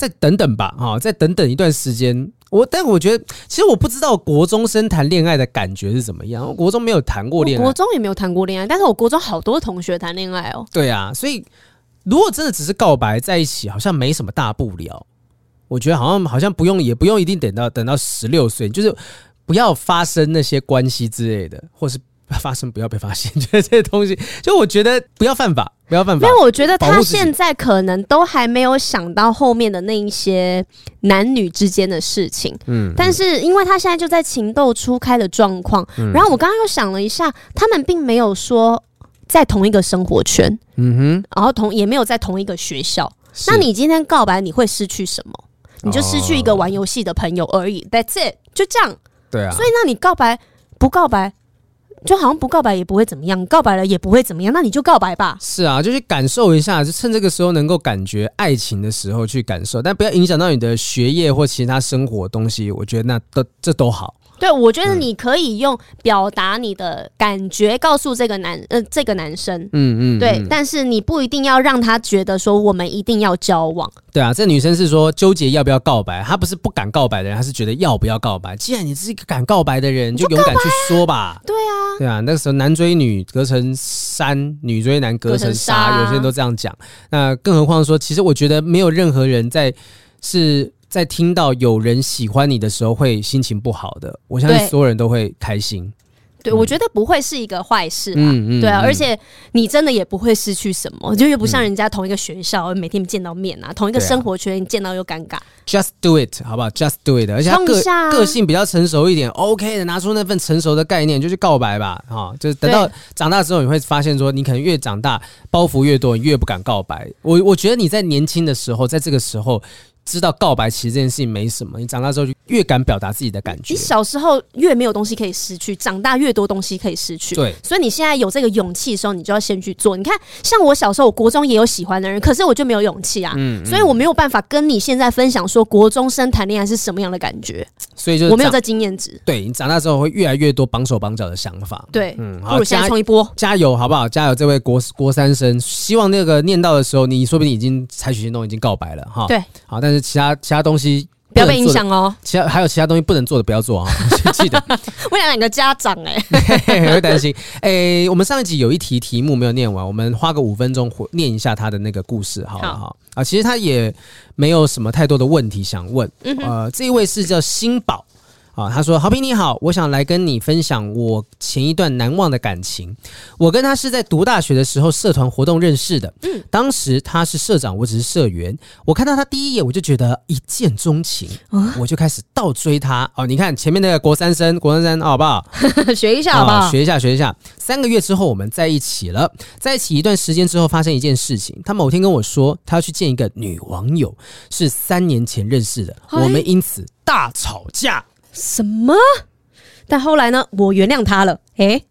[SPEAKER 2] 再等等吧，哈，再等等一段时间。我，但我觉得，其实我不知道国中生谈恋爱的感觉是怎么样。我国中没有谈过恋爱，
[SPEAKER 1] 国中也没有谈过恋爱，但是我国中好多同学谈恋爱哦。
[SPEAKER 2] 对啊，所以如果真的只是告白在一起，好像没什么大不了。我觉得好像好像不用，也不用一定等到等到十六岁，就是不要发生那些关系之类的，或是。发生不要被发现，觉 [laughs] 得这些东西，就我觉得不要犯法，不要犯法。
[SPEAKER 1] 因为我觉得他现在可能都还没有想到后面的那一些男女之间的事情。嗯，但是因为他现在就在情窦初开的状况，嗯，然后我刚刚又想了一下，他们并没有说在同一个生活圈，嗯哼，然后同也没有在同一个学校。那你今天告白，你会失去什么？你就失去一个玩游戏的朋友而已。That's it，就这样。
[SPEAKER 2] 对啊。
[SPEAKER 1] 所以那你告白不告白？就好像不告白也不会怎么样，告白了也不会怎么样，那你就告白吧。
[SPEAKER 2] 是啊，就去感受一下，就趁这个时候能够感觉爱情的时候去感受，但不要影响到你的学业或其他生活东西。我觉得那都这都好。
[SPEAKER 1] 对，我觉得你可以用表达你的感觉告诉这个男呃这个男生，嗯嗯，对嗯，但是你不一定要让他觉得说我们一定要交往。
[SPEAKER 2] 对啊，这女生是说纠结要不要告白，她不是不敢告白的人，她是觉得要不要告白。既然你是一个敢告白的人，就勇敢去说吧。
[SPEAKER 1] 对啊，
[SPEAKER 2] 对啊，那个时候男追女隔层山，女追男隔层纱，有些人都这样讲。那更何况说，其实我觉得没有任何人在是。在听到有人喜欢你的时候，会心情不好的。我相信所有人都会开心。
[SPEAKER 1] 对，我觉得不会是一个坏事。嗯嗯，对啊，而且你真的也不会失去什么，就又不像人家同一个学校，每天见到面啊，同一个生活圈，你见到又尴尬。
[SPEAKER 2] Just do it，好不好？Just do it。而且他个个性比较成熟一点，OK 的，拿出那份成熟的概念就去告白吧。哈，就是等到长大之后，你会发现说，你可能越长大，包袱越多，你越不敢告白。我我觉得你在年轻的时候，在这个时候。知道告白其实这件事情没什么，你长大之后就越敢表达自己的感觉。
[SPEAKER 1] 你小时候越没有东西可以失去，长大越多东西可以失去。
[SPEAKER 2] 对，
[SPEAKER 1] 所以你现在有这个勇气的时候，你就要先去做。你看，像我小时候，我国中也有喜欢的人，可是我就没有勇气啊。嗯，所以我没有办法跟你现在分享说国中生谈恋爱是什么样的感觉。
[SPEAKER 2] 所以就
[SPEAKER 1] 我没有这经验值。
[SPEAKER 2] 对，你长大之后会越来越多绑手绑脚的想法。
[SPEAKER 1] 对，嗯，好，不如先冲一波，
[SPEAKER 2] 加油好不好？加油，这位国国三生，希望那个念到的时候，你说不定已经采取行动，已经告白了哈。对，好，但是其他其他东西。
[SPEAKER 1] 不要被影响哦。
[SPEAKER 2] 其他还有其他东西不能做的，不要做啊！[laughs] 记得。
[SPEAKER 1] 我想两个家长哎、
[SPEAKER 2] 欸，[laughs] 会担心哎、欸。我们上一集有一题题目没有念完，我们花个五分钟念一下他的那个故事，好不好，好？啊，其实他也没有什么太多的问题想问。呃，这一位是叫新宝。啊，他说：“豪平你好，我想来跟你分享我前一段难忘的感情。我跟他是在读大学的时候社团活动认识的。嗯，当时他是社长，我只是社员。我看到他第一眼，我就觉得一见钟情，我就开始倒追他。哦，你看前面那个国三生，国三生，好不好？[laughs]
[SPEAKER 1] 学一下好不好？
[SPEAKER 2] 学一下，学一下。三个月之后，我们在一起了。在一起一段时间之后，发生一件事情。他某天跟我说，他要去见一个女网友，是三年前认识的。我们因此大吵架。”
[SPEAKER 1] 什么？但后来呢？我原谅他了。诶，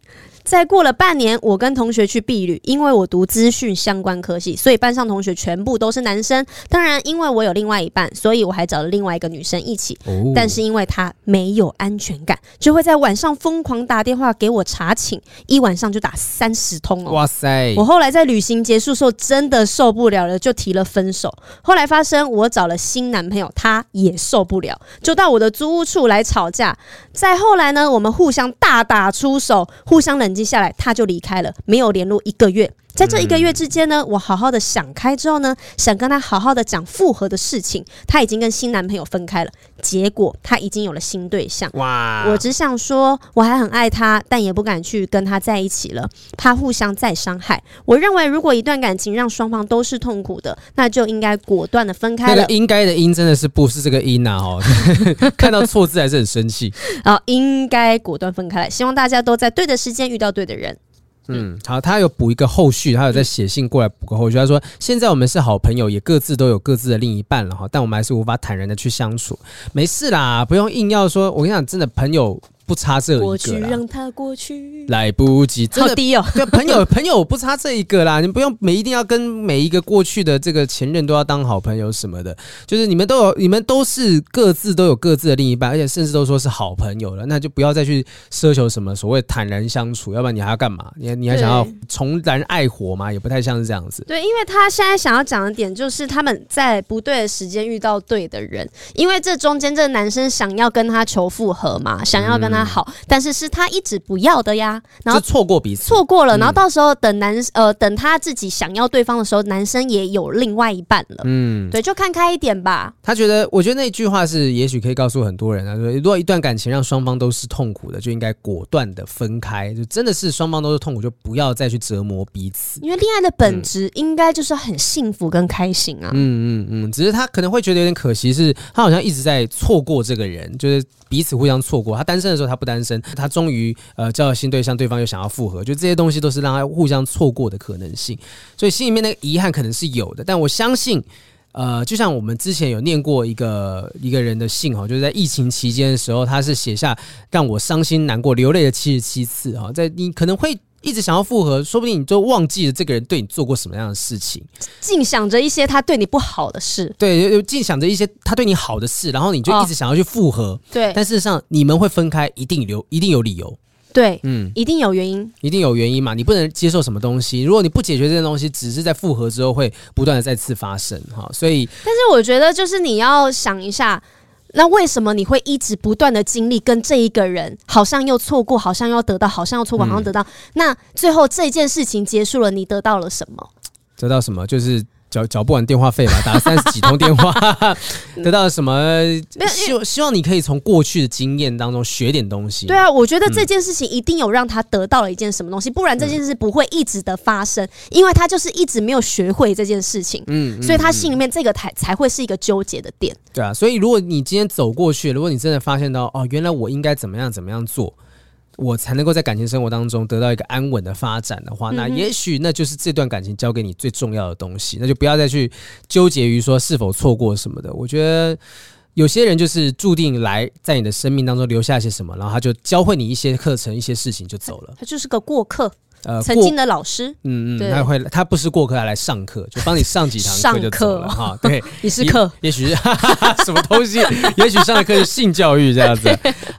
[SPEAKER 1] 再过了半年，我跟同学去避旅，因为我读资讯相关科系，所以班上同学全部都是男生。当然，因为我有另外一半，所以我还找了另外一个女生一起。哦、但是因为她没有安全感，就会在晚上疯狂打电话给我查寝，一晚上就打三十通哦。哇塞！我后来在旅行结束时候真的受不了了，就提了分手。后来发生我找了新男朋友，他也受不了，就到我的租屋处来吵架。再后来呢，我们互相大打出手，互相冷接下来，他就离开了，没有联络一个月。在这一个月之间呢，我好好的想开之后呢，想跟他好好的讲复合的事情。他已经跟新男朋友分开了，结果他已经有了新对象。哇！我只想说，我还很爱他，但也不敢去跟他在一起了，怕互相再伤害。我认为，如果一段感情让双方都是痛苦的，那就应该果断的分开了。
[SPEAKER 2] 那个应该的应真的是不是这个音呐？哦，[laughs] 看到错字还是很生气。
[SPEAKER 1] 啊，[laughs] 应该果断分开来。希望大家都在对的时间遇到对的人。
[SPEAKER 2] 嗯，好，他有补一个后续，他有在写信过来补个后续。他说：“现在我们是好朋友，也各自都有各自的另一半了哈，但我们还是无法坦然的去相处。没事啦，不用硬要说。我跟你讲，真的朋友。”不差这一个过去，
[SPEAKER 1] 让他过去，
[SPEAKER 2] 来不及。真的
[SPEAKER 1] 好低哦，[laughs]
[SPEAKER 2] 对，朋友朋友不差这一个啦，你不用每一定要跟每一个过去的这个前任都要当好朋友什么的，就是你们都有，你们都是各自都有各自的另一半，而且甚至都说是好朋友了，那就不要再去奢求什么所谓坦然相处，要不然你还要干嘛？你你还想要重燃爱火吗？也不太像是这样子。
[SPEAKER 1] 对，因为他现在想要讲的点就是他们在不对的时间遇到对的人，因为这中间这个男生想要跟他求复合嘛，想要跟他。好，但是是他一直不要的呀，然后
[SPEAKER 2] 错过彼此，
[SPEAKER 1] 错过了，然后到时候等男呃等他自己想要对方的时候，男生也有另外一半了，嗯，对，就看开一点吧。
[SPEAKER 2] 他觉得，我觉得那句话是，也许可以告诉很多人啊，说如果一段感情让双方都是痛苦的，就应该果断的分开，就真的是双方都是痛苦，就不要再去折磨彼此。
[SPEAKER 1] 因为恋爱的本质应该就是很幸福跟开心啊，
[SPEAKER 2] 嗯嗯嗯，只是他可能会觉得有点可惜，是他好像一直在错过这个人，就是彼此互相错过。他单身的时候，他不单身，他终于呃交了新对象，对方又想要复合，就这些东西都是让他互相错过的可能性，所以心里面那个遗憾可能是有的。但我相信，呃，就像我们之前有念过一个一个人的信哈，就是在疫情期间的时候，他是写下让我伤心难过流泪的七十七次哈，在你可能会。一直想要复合，说不定你就忘记了这个人对你做过什么样的事情，
[SPEAKER 1] 尽想着一些他对你不好的事，
[SPEAKER 2] 对，就尽想着一些他对你好的事，然后你就一直想要去复合，哦、
[SPEAKER 1] 对。
[SPEAKER 2] 但事实上，你们会分开，一定有，一定有理由，
[SPEAKER 1] 对，嗯，一定有原因，
[SPEAKER 2] 一定有原因嘛。你不能接受什么东西，如果你不解决这些东西，只是在复合之后会不断的再次发生哈。所以，
[SPEAKER 1] 但是我觉得就是你要想一下。那为什么你会一直不断的经历跟这一个人，好像又错过，好像又得到，好像又错过，好像得到？嗯、那最后这件事情结束了，你得到了什么？
[SPEAKER 2] 得到什么？就是。缴缴不完电话费吧，打了三十几通电话，[laughs] 得到了什么？[laughs] 希望希望你可以从过去的经验当中学点东西。
[SPEAKER 1] 对啊，我觉得这件事情一定有让他得到了一件什么东西，不然这件事不会一直的发生，因为他就是一直没有学会这件事情。嗯，所以他心里面这个才才会是一个纠结的点。
[SPEAKER 2] 对啊，所以如果你今天走过去，如果你真的发现到哦，原来我应该怎么样怎么样做。我才能够在感情生活当中得到一个安稳的发展的话，那也许那就是这段感情交给你最重要的东西，那就不要再去纠结于说是否错过什么的。我觉得有些人就是注定来在你的生命当中留下一些什么，然后他就教会你一些课程、一些事情就走了，
[SPEAKER 1] 他就是个过客。呃，曾经的老师，
[SPEAKER 2] 嗯嗯，他会，他不是过客，他来上课，[laughs] 就帮你上几堂课就走了哈。对，[laughs]
[SPEAKER 1] 你是课，
[SPEAKER 2] 也许是 [laughs] 什么东西，也许上的课是性教育这样子。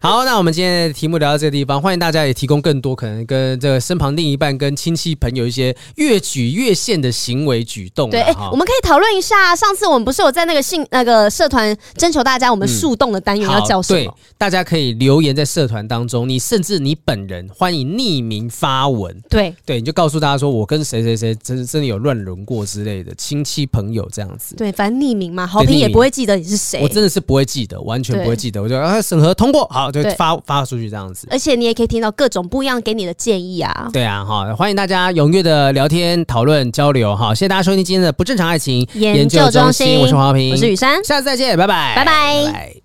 [SPEAKER 2] 好，那我们今天的题目聊到这个地方，欢迎大家也提供更多可能跟这个身旁另一半、跟亲戚朋友一些越举越线的行为举动。
[SPEAKER 1] 对，哎，我们可以讨论一下，上次我们不是有在那个性那个社团征求大家，我们树洞的单元要叫什么？
[SPEAKER 2] 对，大家可以留言在社团当中，你甚至你本人欢迎匿名发文。
[SPEAKER 1] 对
[SPEAKER 2] 对，你就告诉大家说，我跟谁谁谁真真的有乱伦过之类的亲戚朋友这样子。
[SPEAKER 1] 对，反正匿名嘛，好评也不会记得你是谁。
[SPEAKER 2] 我真的是不会记得，完全不会记得。我就啊，审核通过，好，就发发出去这样子。
[SPEAKER 1] 而且你也可以听到各种不一样给你的建议啊。
[SPEAKER 2] 对啊，哈，欢迎大家踊跃的聊天讨论交流哈。谢谢大家收听今天的不正常爱情研究中心，我是黄豪平，
[SPEAKER 1] 我是雨珊，
[SPEAKER 2] 下次再见，拜拜，
[SPEAKER 1] 拜拜。